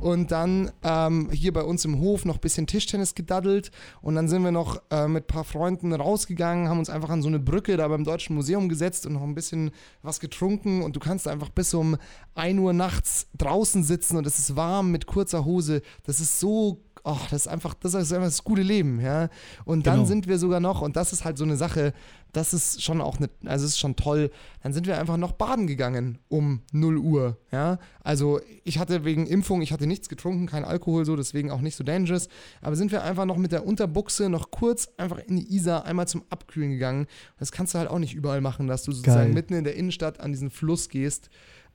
Speaker 2: Und dann ähm, hier bei uns im Hof noch ein bisschen Tischtennis gedaddelt. Und dann sind wir noch äh, mit ein paar Freunden rausgegangen, haben uns einfach an so eine Brücke da beim Deutschen Museum gesetzt und noch ein bisschen was getrunken. Und du kannst einfach bis um 1 Uhr nachts draußen sitzen und es ist warm mit kurzer Hose. Das ist so. Oh, das ist einfach, das ist einfach das gute Leben, ja. Und dann
Speaker 3: Genau.
Speaker 2: sind wir sogar noch, und das ist halt so eine Sache, das ist schon auch eine, also ist schon toll, dann sind wir einfach noch baden gegangen um 0 Uhr, ja. Also ich hatte wegen Impfung, ich hatte nichts getrunken, kein Alkohol so, deswegen auch nicht so dangerous, aber sind wir einfach noch mit der Unterbuchse noch kurz einfach in die Isar einmal zum Abkühlen gegangen. Das kannst du halt auch nicht überall machen, dass du sozusagen
Speaker 3: Geil.
Speaker 2: mitten in der Innenstadt an diesen Fluss gehst.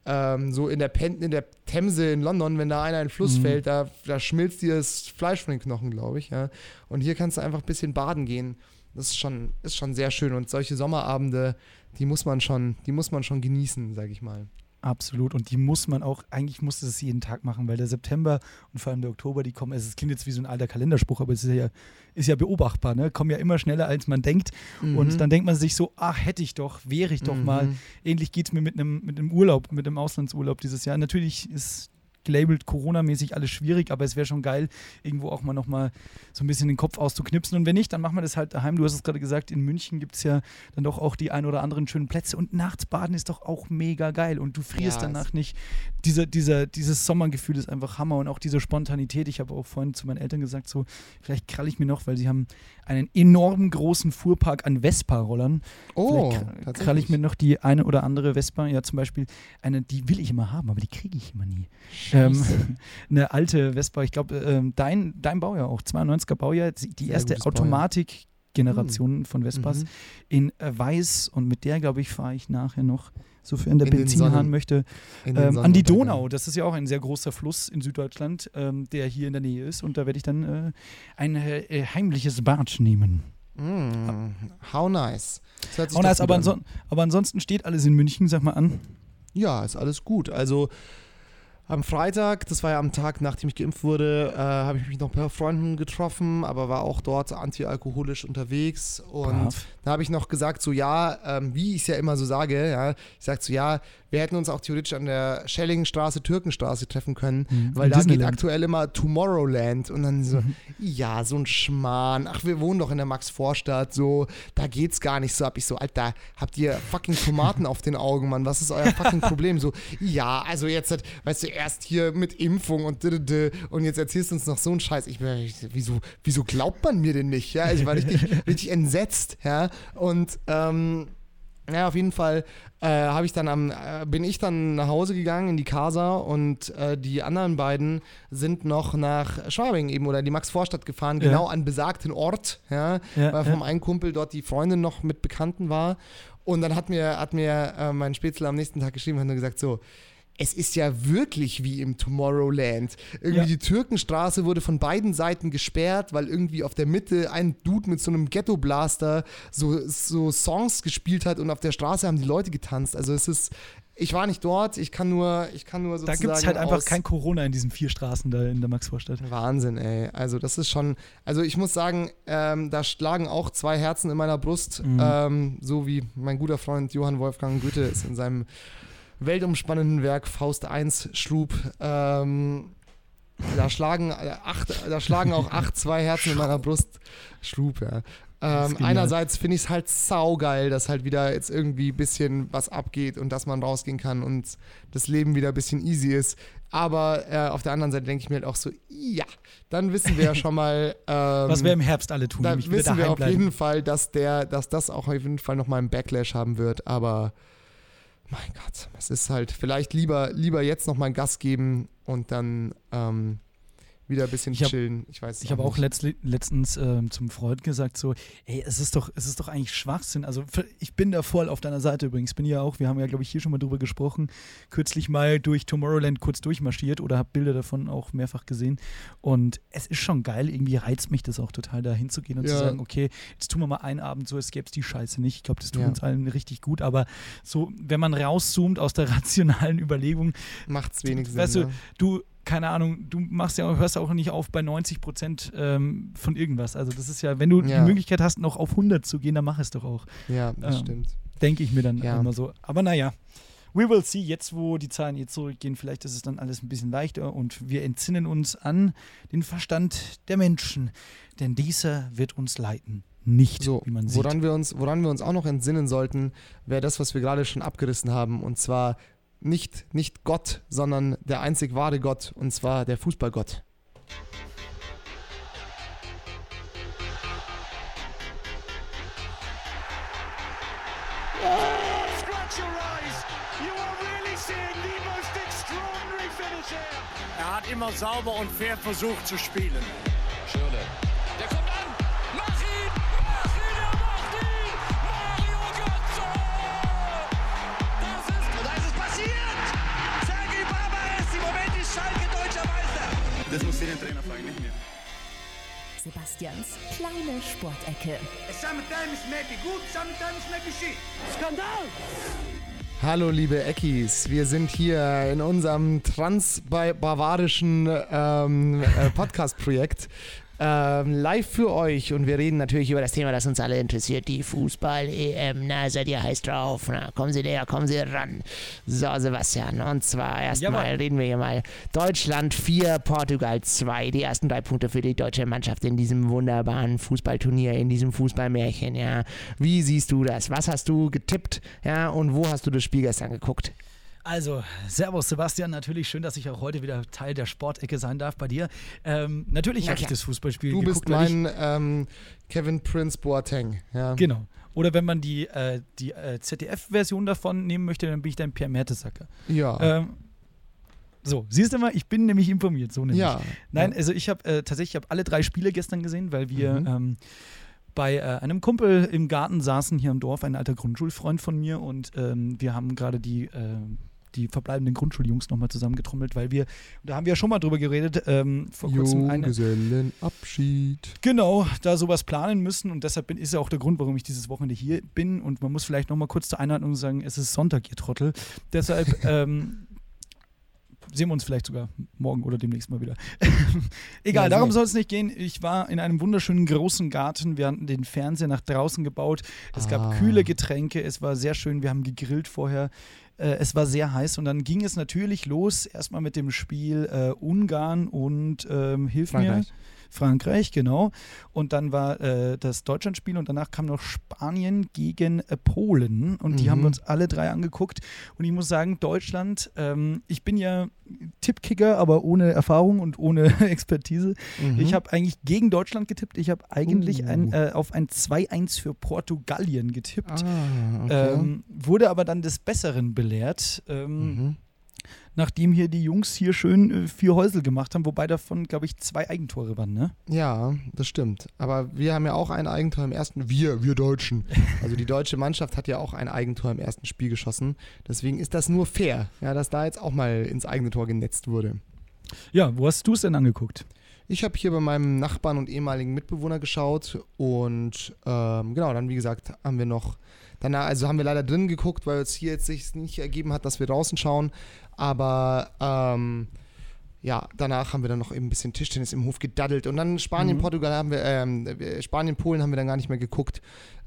Speaker 2: Ähm, so in der, Pen in der Themse in London, wenn da einer in den Fluss
Speaker 3: Mhm.
Speaker 2: fällt, da, da schmilzt dir das Fleisch von den Knochen, glaube ich. Ja. Und hier kannst du einfach ein bisschen baden gehen. Das ist schon, ist schon sehr schön. Und solche Sommerabende, die muss man schon, die muss man schon genießen, sage ich mal.
Speaker 3: Absolut. Und die muss man auch, eigentlich muss es jeden Tag machen, weil der September und vor allem der Oktober, die kommen, also es klingt jetzt wie so ein alter Kalenderspruch, aber es ist ja, ist ja beobachtbar, ne? Kommen ja immer schneller, als man denkt. Und dann denkt man sich so, ach, hätte ich doch, wäre ich doch
Speaker 2: Mhm.
Speaker 3: mal. Ähnlich geht es mir mit einem mit einem Urlaub, mit einem Auslandsurlaub dieses Jahr. Natürlich ist gelabelt Corona-mäßig alles schwierig, aber es wäre schon geil, irgendwo auch mal nochmal so ein bisschen den Kopf auszuknipsen. Und wenn nicht, dann machen wir das halt daheim. Du hast es gerade gesagt, in München gibt es ja dann doch auch die ein oder anderen schönen Plätze. Und nachts baden ist doch auch mega geil. Und du frierst
Speaker 2: Ja,
Speaker 3: danach nicht. Dieser, dieser, dieses Sommergefühl ist einfach Hammer und auch diese Spontanität. Ich habe auch vorhin zu meinen Eltern gesagt, so, vielleicht kralle ich mir noch, weil sie haben einen enorm großen Fuhrpark an Vespa-Rollern.
Speaker 2: Oh,
Speaker 3: Vielleicht kralle ich mir noch die eine oder andere Vespa. Ja, zum Beispiel eine, die will ich immer haben, aber die kriege ich immer nie. Ähm, eine alte Vespa, ich glaube, ähm, dein, dein Baujahr auch, 92er Baujahr, die
Speaker 2: Sehr
Speaker 3: erste
Speaker 2: gutes Baujahr.
Speaker 3: Automatik-Generation von Vespas
Speaker 2: Mhm.
Speaker 3: in äh, weiß und mit der, glaube ich, fahre ich nachher noch, sofern der Benzinhahn möchte, ähm, an die. Donau. Das ist ja auch ein sehr großer Fluss in Süddeutschland, ähm, der hier in der Nähe ist. Und da werde ich dann äh, ein äh, heimliches Bad nehmen.
Speaker 2: Mm, how nice. Doch
Speaker 3: nice, aber ansonsten steht alles in München, sag mal an.
Speaker 2: Ja, ist alles gut. Also am Freitag, das war ja am Tag, nachdem ich geimpft wurde, äh, habe ich mich noch bei Freunden getroffen, aber war auch dort antialkoholisch unterwegs. Und
Speaker 3: Brav.
Speaker 2: da habe ich noch gesagt, so ja, ähm, wie ich es ja immer so sage, ja, ich sage so ja, wir hätten uns auch theoretisch an der Schellingstraße, Türkenstraße treffen können,
Speaker 3: Mhm.
Speaker 2: weil da geht aktuell immer Tomorrowland und dann so,
Speaker 3: Mhm.
Speaker 2: ja, so ein Schmarrn, ach, wir wohnen doch in der Max-Vorstadt, so, da geht's gar nicht. So, hab ich so, Alter, habt ihr fucking Tomaten auf den Augen, Mann, was ist euer fucking Problem? So, ja, also jetzt, hat- weißt du, erst hier mit Impfung und und jetzt erzählst du uns noch so einen Scheiß, ich bin, wieso, wieso glaubt man mir denn nicht, ja, ich war richtig, richtig entsetzt, ja, und, ähm, ja, auf jeden Fall äh, habe ich dann am, äh, bin ich dann nach Hause gegangen in die Casa und äh, die anderen beiden sind noch nach Schwabing eben oder die Max-Vorstadt gefahren,
Speaker 3: Ja.
Speaker 2: genau an besagten Ort, ja,
Speaker 3: Ja,
Speaker 2: weil
Speaker 3: ja.
Speaker 2: vom einen Kumpel dort die Freundin noch mit Bekannten war. Und dann hat mir, hat mir äh, mein Spätzle am nächsten Tag geschrieben und gesagt, so, es ist ja wirklich wie im Tomorrowland. Irgendwie
Speaker 3: Ja.
Speaker 2: die Türkenstraße wurde von beiden Seiten gesperrt, weil irgendwie auf der Mitte ein Dude mit so einem Ghetto-Blaster so, so Songs gespielt hat und auf der Straße haben die Leute getanzt. Also es ist, ich war nicht dort, ich kann nur, ich kann nur
Speaker 3: Da
Speaker 2: sozusagen
Speaker 3: gibt es halt einfach kein Corona in diesen vier Straßen da in der Maxvorstadt.
Speaker 2: Wahnsinn, ey. Also das ist schon, also ich muss sagen, ähm, da schlagen auch zwei Herzen in meiner Brust,
Speaker 3: Mhm.
Speaker 2: ähm, so wie mein guter Freund Johann Wolfgang Goethe es in seinem weltumspannenden Werk Faust I schlug. Ähm, da schlagen äh, acht, da schlagen auch acht zwei Herzen in meiner Brust. Schlug, ja. Ähm, einerseits finde ich es halt saugeil, dass halt wieder jetzt irgendwie ein bisschen was abgeht und dass man rausgehen kann und das Leben wieder ein bisschen easy ist. Aber äh, auf der anderen Seite denke ich mir halt auch so, ja, dann wissen wir ja schon mal. Ähm,
Speaker 3: Was wir im Herbst alle tun,
Speaker 2: da
Speaker 3: nämlich wieder
Speaker 2: wissen wir auf
Speaker 3: bleiben.
Speaker 2: jeden Fall, dass der, dass das auch auf jeden Fall nochmal einen Backlash haben wird. Aber mein Gott, es ist halt vielleicht lieber, lieber jetzt nochmal Gas geben und dann ähm, wieder ein bisschen
Speaker 3: Ich hab-
Speaker 2: chillen. Ich weiß es
Speaker 3: Ich habe auch letztli- letztens ähm, zum Freund gesagt, so, ey, es ist doch, es ist doch eigentlich Schwachsinn. Also ich bin da voll auf deiner Seite übrigens. Bin ja auch, wir haben ja, glaube ich, hier schon mal drüber gesprochen, kürzlich mal durch Tomorrowland kurz durchmarschiert oder habe Bilder davon auch mehrfach gesehen. Und es ist schon geil, irgendwie reizt mich das auch total, da hinzugehen und zu
Speaker 2: Ja.
Speaker 3: sagen, okay, jetzt tun wir mal einen Abend so, es gäbe die Scheiße nicht. Ich glaube, das tut
Speaker 2: Ja.
Speaker 3: uns allen richtig gut. Aber so, wenn man rauszoomt aus der rationalen Überlegung,
Speaker 2: Macht's wenig Sinn.
Speaker 3: weißt du,
Speaker 2: ne?
Speaker 3: du, keine Ahnung, du machst ja, hörst auch nicht auf bei 90 Prozent ähm, von irgendwas. Also das ist ja, wenn du
Speaker 2: Ja.
Speaker 3: die Möglichkeit hast, noch auf 100 zu gehen, dann mach es doch auch.
Speaker 2: Ja, das
Speaker 3: ähm,
Speaker 2: stimmt.
Speaker 3: Denke ich mir dann
Speaker 2: Ja.
Speaker 3: immer so. Aber naja, we will see. Jetzt, wo die Zahlen jetzt zurückgehen, vielleicht ist es dann alles ein bisschen leichter und wir entsinnen uns an den Verstand der Menschen. Denn dieser wird uns leiten. Nicht,
Speaker 2: So,
Speaker 3: wie man sieht.
Speaker 2: woran wir, uns, woran wir uns auch noch entsinnen sollten, wäre das, was wir gerade schon abgerissen haben. Und zwar nicht, nicht Gott, sondern der einzig wahre Gott, und zwar der Fußballgott.
Speaker 4: Er hat immer sauber und fair versucht zu spielen.
Speaker 5: Das
Speaker 4: muss ich den Trainer fragen, nicht mir.
Speaker 1: Sebastians kleine Sportecke.
Speaker 4: Sometimes maybe good, sometimes maybe shit.
Speaker 5: Skandal.
Speaker 2: Hallo liebe Eckis, wir sind hier in unserem transbavarischen ähm, äh, Podcast-Projekt ähm, live für euch und wir reden natürlich über das Thema, das uns alle interessiert, die Fußball-EM. Na, seid ihr heiß drauf? Na, kommen Sie näher, kommen Sie ran. So, Sebastian, und zwar erstmal
Speaker 3: Jawohl.
Speaker 2: reden wir hier mal Deutschland 4, Portugal 2. Die ersten drei Punkte für die deutsche Mannschaft in diesem wunderbaren Fußballturnier, in diesem Fußballmärchen, ja. Wie siehst du das? Was hast du getippt, ja, und wo hast du das Spiel gestern geguckt?
Speaker 3: Also, Servus Sebastian, natürlich schön, dass ich auch heute wieder Teil der Sportecke sein darf bei dir. Ähm, natürlich
Speaker 2: Na
Speaker 3: habe ich das Fußballspiel
Speaker 2: Du
Speaker 3: geguckt.
Speaker 2: bist
Speaker 3: weil ich-
Speaker 2: mein ähm, Kevin Prince Boateng, ja.
Speaker 3: Genau. Oder wenn man die, äh, die äh, ZDF-Version davon nehmen möchte, dann bin ich dein Pierre Mertesacker.
Speaker 2: Ja.
Speaker 3: Ähm, so, siehst du mal, ich bin nämlich informiert, so nämlich.
Speaker 2: ja.
Speaker 3: Nein, also ich habe äh, tatsächlich ich hab alle drei Spiele gestern gesehen, weil wir
Speaker 2: Mhm.
Speaker 3: ähm, bei äh, einem Kumpel im Garten saßen hier im Dorf, ein alter Grundschulfreund von mir und ähm, wir haben gerade die, äh, die verbleibenden Grundschuljungs nochmal zusammengetrommelt, weil wir, da haben wir ja schon mal drüber geredet, ähm, vor kurzem eine,
Speaker 2: Junggesellenabschied.
Speaker 3: Genau, da sowas planen müssen und deshalb bin, ist ja auch der Grund, warum ich dieses Wochenende hier bin und man muss vielleicht nochmal kurz zur Einladung sagen, es ist Sonntag, ihr Trottel. Deshalb ähm, sehen wir uns vielleicht sogar morgen oder demnächst mal wieder. Egal,
Speaker 2: Ja,
Speaker 3: darum soll es nicht gehen. Ich war in einem wunderschönen großen Garten, wir hatten den Fernseher nach draußen gebaut, es gab
Speaker 2: Ah.
Speaker 3: kühle Getränke, es war sehr schön, wir haben gegrillt vorher. Äh, es war sehr heiß und dann ging es natürlich los, erstmal mit dem Spiel äh, Ungarn und ähm, hilf mir.
Speaker 2: Frankreich.
Speaker 3: Genau. Und dann war äh, das Deutschlandspiel und danach kam noch Spanien gegen äh, Polen. Und die
Speaker 2: Mhm.
Speaker 3: haben wir uns alle drei angeguckt. Und ich muss sagen, Deutschland, ähm, ich bin ja Tippkicker, aber ohne Erfahrung und ohne Expertise.
Speaker 2: Mhm.
Speaker 3: Ich habe eigentlich gegen Deutschland getippt. Ich habe eigentlich
Speaker 2: Uh.
Speaker 3: ein, äh, auf ein 2-1 für Portugalien getippt.
Speaker 2: Ah, okay.
Speaker 3: Ähm, wurde aber dann des Besseren belehrt. Ähm,
Speaker 2: mhm.
Speaker 3: Nachdem hier die Jungs hier schön äh, vier Häusel gemacht haben, wobei davon, glaube ich, zwei Eigentore waren, ne?
Speaker 2: Ja, das stimmt. Aber wir haben ja auch ein Eigentor im ersten. Wir, wir Deutschen. Also die deutsche Mannschaft hat ja auch ein Eigentor im ersten Spiel geschossen. Deswegen ist das nur fair, ja, dass da jetzt auch mal ins eigene Tor genetzt wurde.
Speaker 3: Ja, wo hast du es denn angeguckt?
Speaker 2: Ich habe hier bei meinem Nachbarn und ehemaligen Mitbewohner geschaut und ähm, genau, dann wie gesagt haben wir noch danach, also haben wir leider drin geguckt, weil es hier jetzt sich nicht ergeben hat, dass wir draußen schauen, aber ähm, ja, danach haben wir dann noch eben ein bisschen Tischtennis im Hof gedaddelt und dann Spanien,
Speaker 3: Mhm.
Speaker 2: Portugal haben wir, ähm, äh, Spanien, Polen haben wir dann gar nicht mehr geguckt.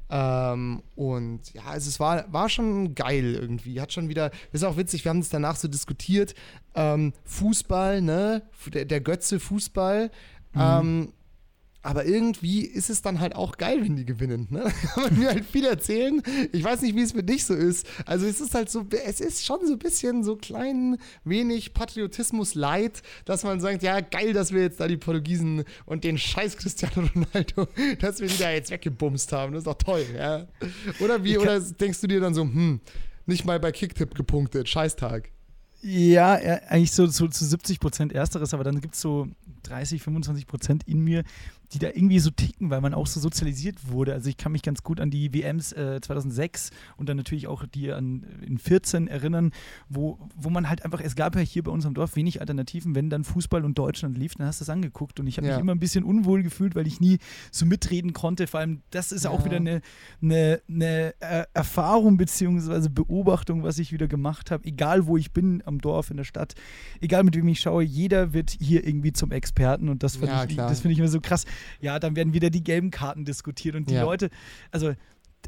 Speaker 2: Ähm, und ja, also es war, war schon geil irgendwie. Hat schon wieder, ist auch witzig, wir haben es danach so diskutiert. Ähm, Fußball, ne? Der, der Götze Fußball. Ähm, aber irgendwie ist es dann halt auch geil, wenn die gewinnen. Ne? Kann man mir halt viel erzählen. Ich weiß nicht, wie es für dich so ist. Also es ist halt so, es ist schon so ein bisschen so klein wenig Patriotismus leid, dass man sagt, ja geil, dass wir jetzt da die Portugiesen und den scheiß Cristiano Ronaldo, dass wir die da jetzt weggebumst haben. Das ist doch toll, ja. Oder wie, oder denkst du dir dann so, hm, nicht mal bei Kicktip gepunktet, Scheißtag.
Speaker 3: Ja, eigentlich so, so zu 70 Prozent Ersteres, aber dann gibt es so 30, 25 Prozent in mir, die da irgendwie so ticken, weil man auch so sozialisiert wurde. Also ich kann mich ganz gut an die WMs äh, 2006 und dann natürlich auch die an, in 14 erinnern, wo, wo man halt einfach, es gab ja hier bei uns am Dorf wenig Alternativen, wenn dann Fußball und Deutschland lief, dann hast du es angeguckt und ich habe
Speaker 2: Ja.
Speaker 3: mich immer ein bisschen unwohl gefühlt, weil ich nie so mitreden konnte. Vor allem, das ist auch
Speaker 2: Ja.
Speaker 3: wieder eine, eine, eine äh, Erfahrung beziehungsweise Beobachtung, was ich wieder gemacht habe, egal wo ich bin, am Dorf, in der Stadt, egal mit wem ich schaue, jeder wird hier irgendwie zum Experten und das finde
Speaker 2: Ja,
Speaker 3: ich, das finde ich immer so krass. Ja, dann werden wieder die gelben Karten diskutiert und die
Speaker 2: Ja.
Speaker 3: Leute, also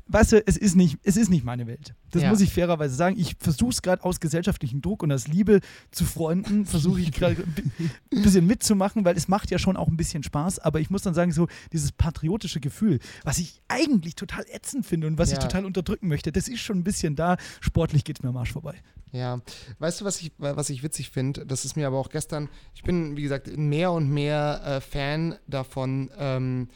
Speaker 3: weißt du, es ist nicht, es ist nicht meine Welt. Das
Speaker 2: Ja.
Speaker 3: muss ich fairerweise sagen. Ich versuche es gerade aus gesellschaftlichem Druck und aus Liebe zu Freunden, versuche ich gerade ein bi- ein bisschen mitzumachen, weil es macht ja schon auch ein bisschen Spaß, aber ich muss dann sagen, so dieses patriotische Gefühl, was ich eigentlich total ätzend finde und was ich
Speaker 2: Ja.
Speaker 3: total unterdrücken möchte, das ist schon ein bisschen da. Sportlich geht es mir am Arsch vorbei.
Speaker 2: Ja, weißt du, was ich, was ich witzig finde? Das ist mir aber auch gestern, ich bin, wie gesagt, mehr und mehr äh, Fan davon, ähm,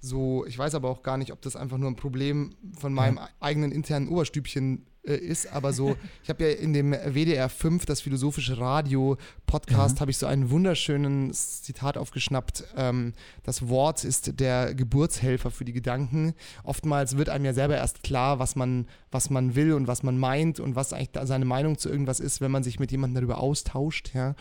Speaker 2: so, ich weiß aber auch gar nicht, ob das einfach nur ein Problem von meinem eigenen internen Oberstübchen äh, ist, aber so, ich habe ja in dem WDR 5, das philosophische Radio Podcast, habe ich so einen wunderschönen Zitat aufgeschnappt. Ähm, das Wort ist der Geburtshelfer für die Gedanken. Oftmals wird einem ja selber erst klar, was man, was man will und was man meint und was eigentlich seine Meinung zu irgendwas ist, wenn man sich mit jemandem darüber austauscht. Ja.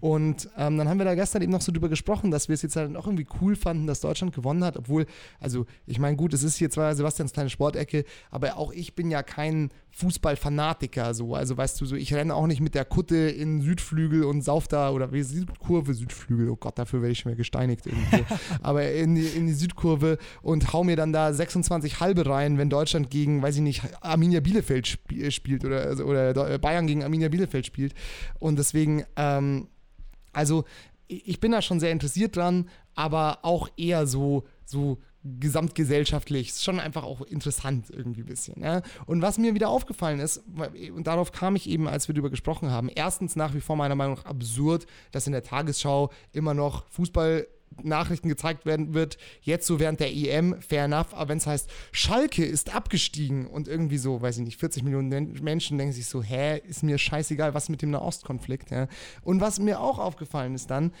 Speaker 2: Und ähm, dann haben wir da gestern eben noch so drüber gesprochen, dass wir es jetzt halt auch irgendwie cool fanden, dass Deutschland gewonnen hat, obwohl, also ich meine, gut, es ist hier zwar Sebastians kleine Sportecke, aber auch ich bin ja kein Fußballfanatiker so. Also weißt du, so ich renne auch nicht mit der Kutte in Südflügel und sauf da oder wie Südkurve, Südflügel, oh Gott, dafür werde ich schon mal gesteinigt irgendwo. aber in die, in die Südkurve und hau mir dann da 26 halbe rein, wenn Deutschland gegen, weiß ich nicht, Arminia Bielefeld sp äh, spielt oder, also- oder Deu- Bayern gegen Arminia Bielefeld spielt. Und deswegen, ähm, also ich ich bin da schon sehr interessiert dran, aber auch eher so, so gesamtgesellschaftlich. Ist schon einfach auch interessant irgendwie ein bisschen. Ja? Und was mir wieder aufgefallen ist, und darauf kam ich eben, als wir darüber gesprochen haben, erstens nach wie vor meiner Meinung nach absurd, dass in der Tagesschau immer noch Fußball Nachrichten gezeigt werden wird, jetzt so während der EM, fair enough, aber wenn es heißt, Schalke ist abgestiegen und irgendwie so, weiß ich nicht, 40 Millionen Men- Menschen denken sich so, hä, ist mir scheißegal, was mit dem Nahostkonflikt, ja. Und was mir auch aufgefallen ist dann,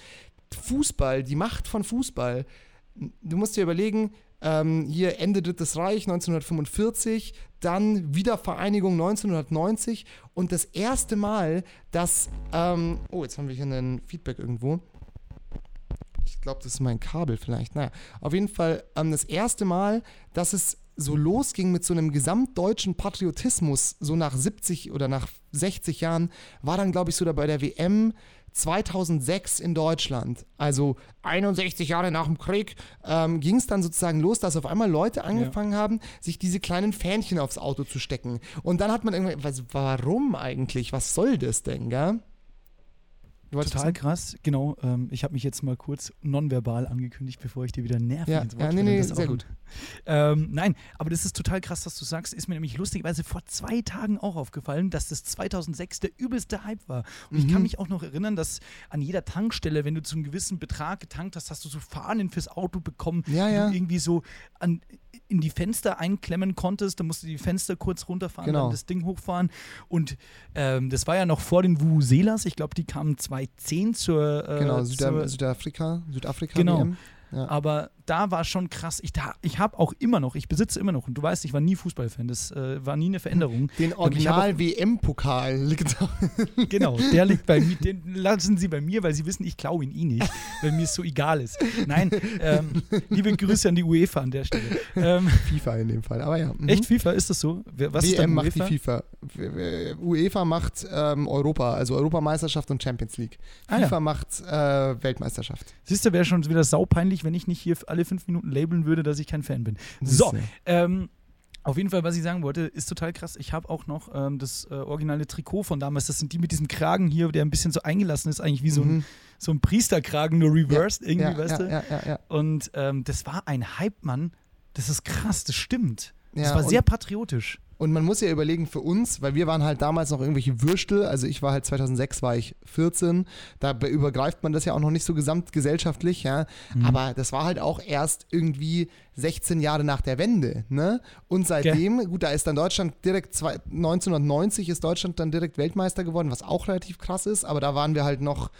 Speaker 2: Fußball, die Macht von Fußball, du musst dir überlegen, ähm, hier Ende Drittes Reich 1945, dann Wiedervereinigung 1990 und das erste Mal, dass, ähm, oh, jetzt haben wir hier ein Feedback irgendwo. Ich glaube, das ist mein Kabel vielleicht. Naja, auf jeden Fall ähm, das erste Mal, dass es so losging mit so einem gesamtdeutschen Patriotismus, so nach 70 oder nach 60 Jahren, war dann, glaube ich, so da bei der WM 2006 in Deutschland. Also 61 Jahre nach dem Krieg ähm, ging es dann sozusagen los, dass auf einmal Leute angefangen haben, sich diese kleinen Fähnchen aufs Auto zu stecken. Und dann hat man irgendwie, was, warum eigentlich? Was soll das denn, gell?
Speaker 3: Total krass, genau. Ähm, ich habe mich jetzt mal kurz nonverbal angekündigt, bevor ich dir wieder nervig
Speaker 2: Ja,
Speaker 3: ins Wort
Speaker 2: ja, nee, nee,
Speaker 3: Das
Speaker 2: sehr gut.
Speaker 3: Ähm, nein, aber das ist total krass, dass du sagst. Ist mir nämlich lustigerweise vor zwei Tagen auch aufgefallen, dass das 2006 der übelste Hype war. Und ich
Speaker 2: Mhm.
Speaker 3: kann mich auch noch erinnern, dass an jeder Tankstelle, wenn du zu einem gewissen Betrag getankt hast, hast du so Fahnen fürs Auto bekommen,
Speaker 2: Ja,
Speaker 3: die
Speaker 2: ja.
Speaker 3: du irgendwie so an, in die Fenster einklemmen konntest. Da musst du die Fenster kurz runterfahren,
Speaker 2: Genau.
Speaker 3: dann das Ding hochfahren. Und ähm, das war ja noch vor den Vuvuzelas. Ich glaube, die kamen 2010 zur. Äh,
Speaker 2: Genau,
Speaker 3: zur
Speaker 2: Süda Südafrika, Südafrika
Speaker 3: Genau.
Speaker 2: WM. Ja.
Speaker 3: aber da war schon krass. Ich, da- ich habe auch immer noch, ich besitze immer noch, und du weißt, ich war nie Fußballfan, das äh, war nie eine Veränderung.
Speaker 2: Den
Speaker 3: auch-
Speaker 2: Original-WM-Pokal liegt da.
Speaker 3: Genau, der liegt bei mir, den lassen sie bei mir, weil sie wissen, ich klaue ihn eh nicht, weil mir es so egal ist. Nein, ähm, liebe Grüße an die UEFA an der Stelle. Ähm,
Speaker 2: FIFA in dem Fall, aber ja. mhm.
Speaker 3: echt FIFA, ist das so? Was ist
Speaker 2: WM macht
Speaker 3: UEFA?
Speaker 2: die FIFA. UEFA macht ähm, Europa, also Europameisterschaft und Champions League.
Speaker 3: Ah, ja.
Speaker 2: FIFA macht äh, Weltmeisterschaft.
Speaker 3: Siehst du, wäre schon wieder saupeinlich, wenn ich nicht hier alle fünf Minuten labeln würde, dass ich kein Fan bin. So, ähm, auf jeden Fall, was ich sagen wollte, ist total krass. Ich habe auch noch ähm, das äh, originale Trikot von damals. Das sind die mit diesem Kragen hier, der ein bisschen so eingelassen ist, eigentlich wie so, ein,
Speaker 2: Mhm.
Speaker 3: so ein Priesterkragen, nur reversed irgendwie,
Speaker 2: ja,
Speaker 3: weißt
Speaker 2: ja,
Speaker 3: du?
Speaker 2: Ja, ja, ja.
Speaker 3: Und ähm, das war ein Hype, Mann. Das ist krass, das stimmt. Das
Speaker 2: Ja,
Speaker 3: war sehr patriotisch.
Speaker 2: Und man muss ja überlegen für uns, weil wir waren halt damals noch irgendwelche Würstel, also ich war halt 2006 war ich 14, da be- übergreift man das ja auch noch nicht so gesamtgesellschaftlich, ja,
Speaker 3: Mhm.
Speaker 2: aber das war halt auch erst irgendwie 16 Jahre nach der Wende, ne? Und seitdem, gut, da ist dann Deutschland direkt, zwei, 1990 ist Deutschland dann direkt Weltmeister geworden, was auch relativ krass ist, aber da waren wir halt noch,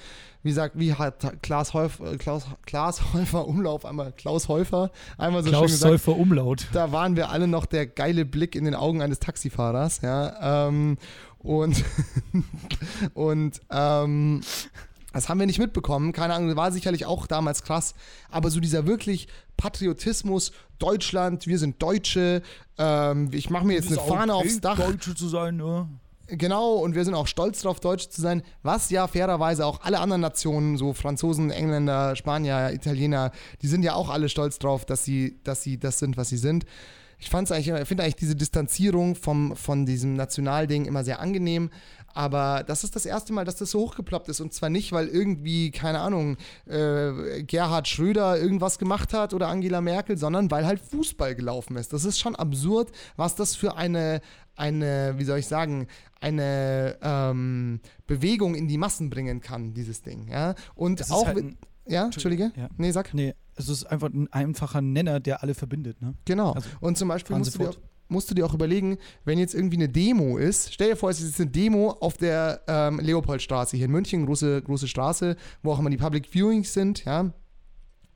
Speaker 2: wie sagt, wie hat Klaas, Häuf, äh, Klaus, Klaas Häufer Umlauf, einmal Klaus Häufer, einmal so schön
Speaker 3: Klaus
Speaker 2: gesagt,
Speaker 3: Säufer Umlaut.
Speaker 2: da waren wir alle noch der geile Blick in den Augen eines Taxifahrers, ja. Ähm, und und ähm, das haben wir nicht mitbekommen. Keine Ahnung, war sicherlich auch damals krass. Aber so dieser wirklich Patriotismus, Deutschland, wir sind Deutsche, ähm, ich mache mir jetzt eine Fahne
Speaker 3: okay,
Speaker 2: aufs Dach.
Speaker 3: Deutsche zu sein, ne?
Speaker 2: Genau, und wir sind auch stolz darauf, Deutsche zu sein, was ja fairerweise auch alle anderen Nationen, so Franzosen, Engländer, Spanier, Italiener, die sind ja auch alle stolz drauf, dass sie, dass sie das sind, was sie sind. Ich finde eigentlich diese Distanzierung vom, von diesem Nationalding immer sehr angenehm, aber das ist das erste Mal, dass das so hochgeploppt ist und zwar nicht, weil irgendwie, keine Ahnung, äh, Gerhard Schröder irgendwas gemacht hat oder Angela Merkel, sondern weil halt Fußball gelaufen ist. Das ist schon absurd, was das für eine, eine, wie soll ich sagen, eine ähm, Bewegung in die Massen bringen kann, dieses Ding. Ja? Und
Speaker 3: Das
Speaker 2: auch,
Speaker 3: halt ein-
Speaker 2: ja, Entschuldige?
Speaker 3: Ja.
Speaker 2: Nee, sag.
Speaker 3: Nee, es ist einfach ein einfacher Nenner, der alle verbindet, ne?
Speaker 2: Genau.
Speaker 3: Also,
Speaker 2: und zum Beispiel musst du, dir musst du dir auch überlegen, wenn jetzt irgendwie eine Demo ist, stell dir vor, es ist eine Demo auf der ähm, Leopoldstraße hier in München, große, große Straße, wo auch immer die Public Viewings sind, ja.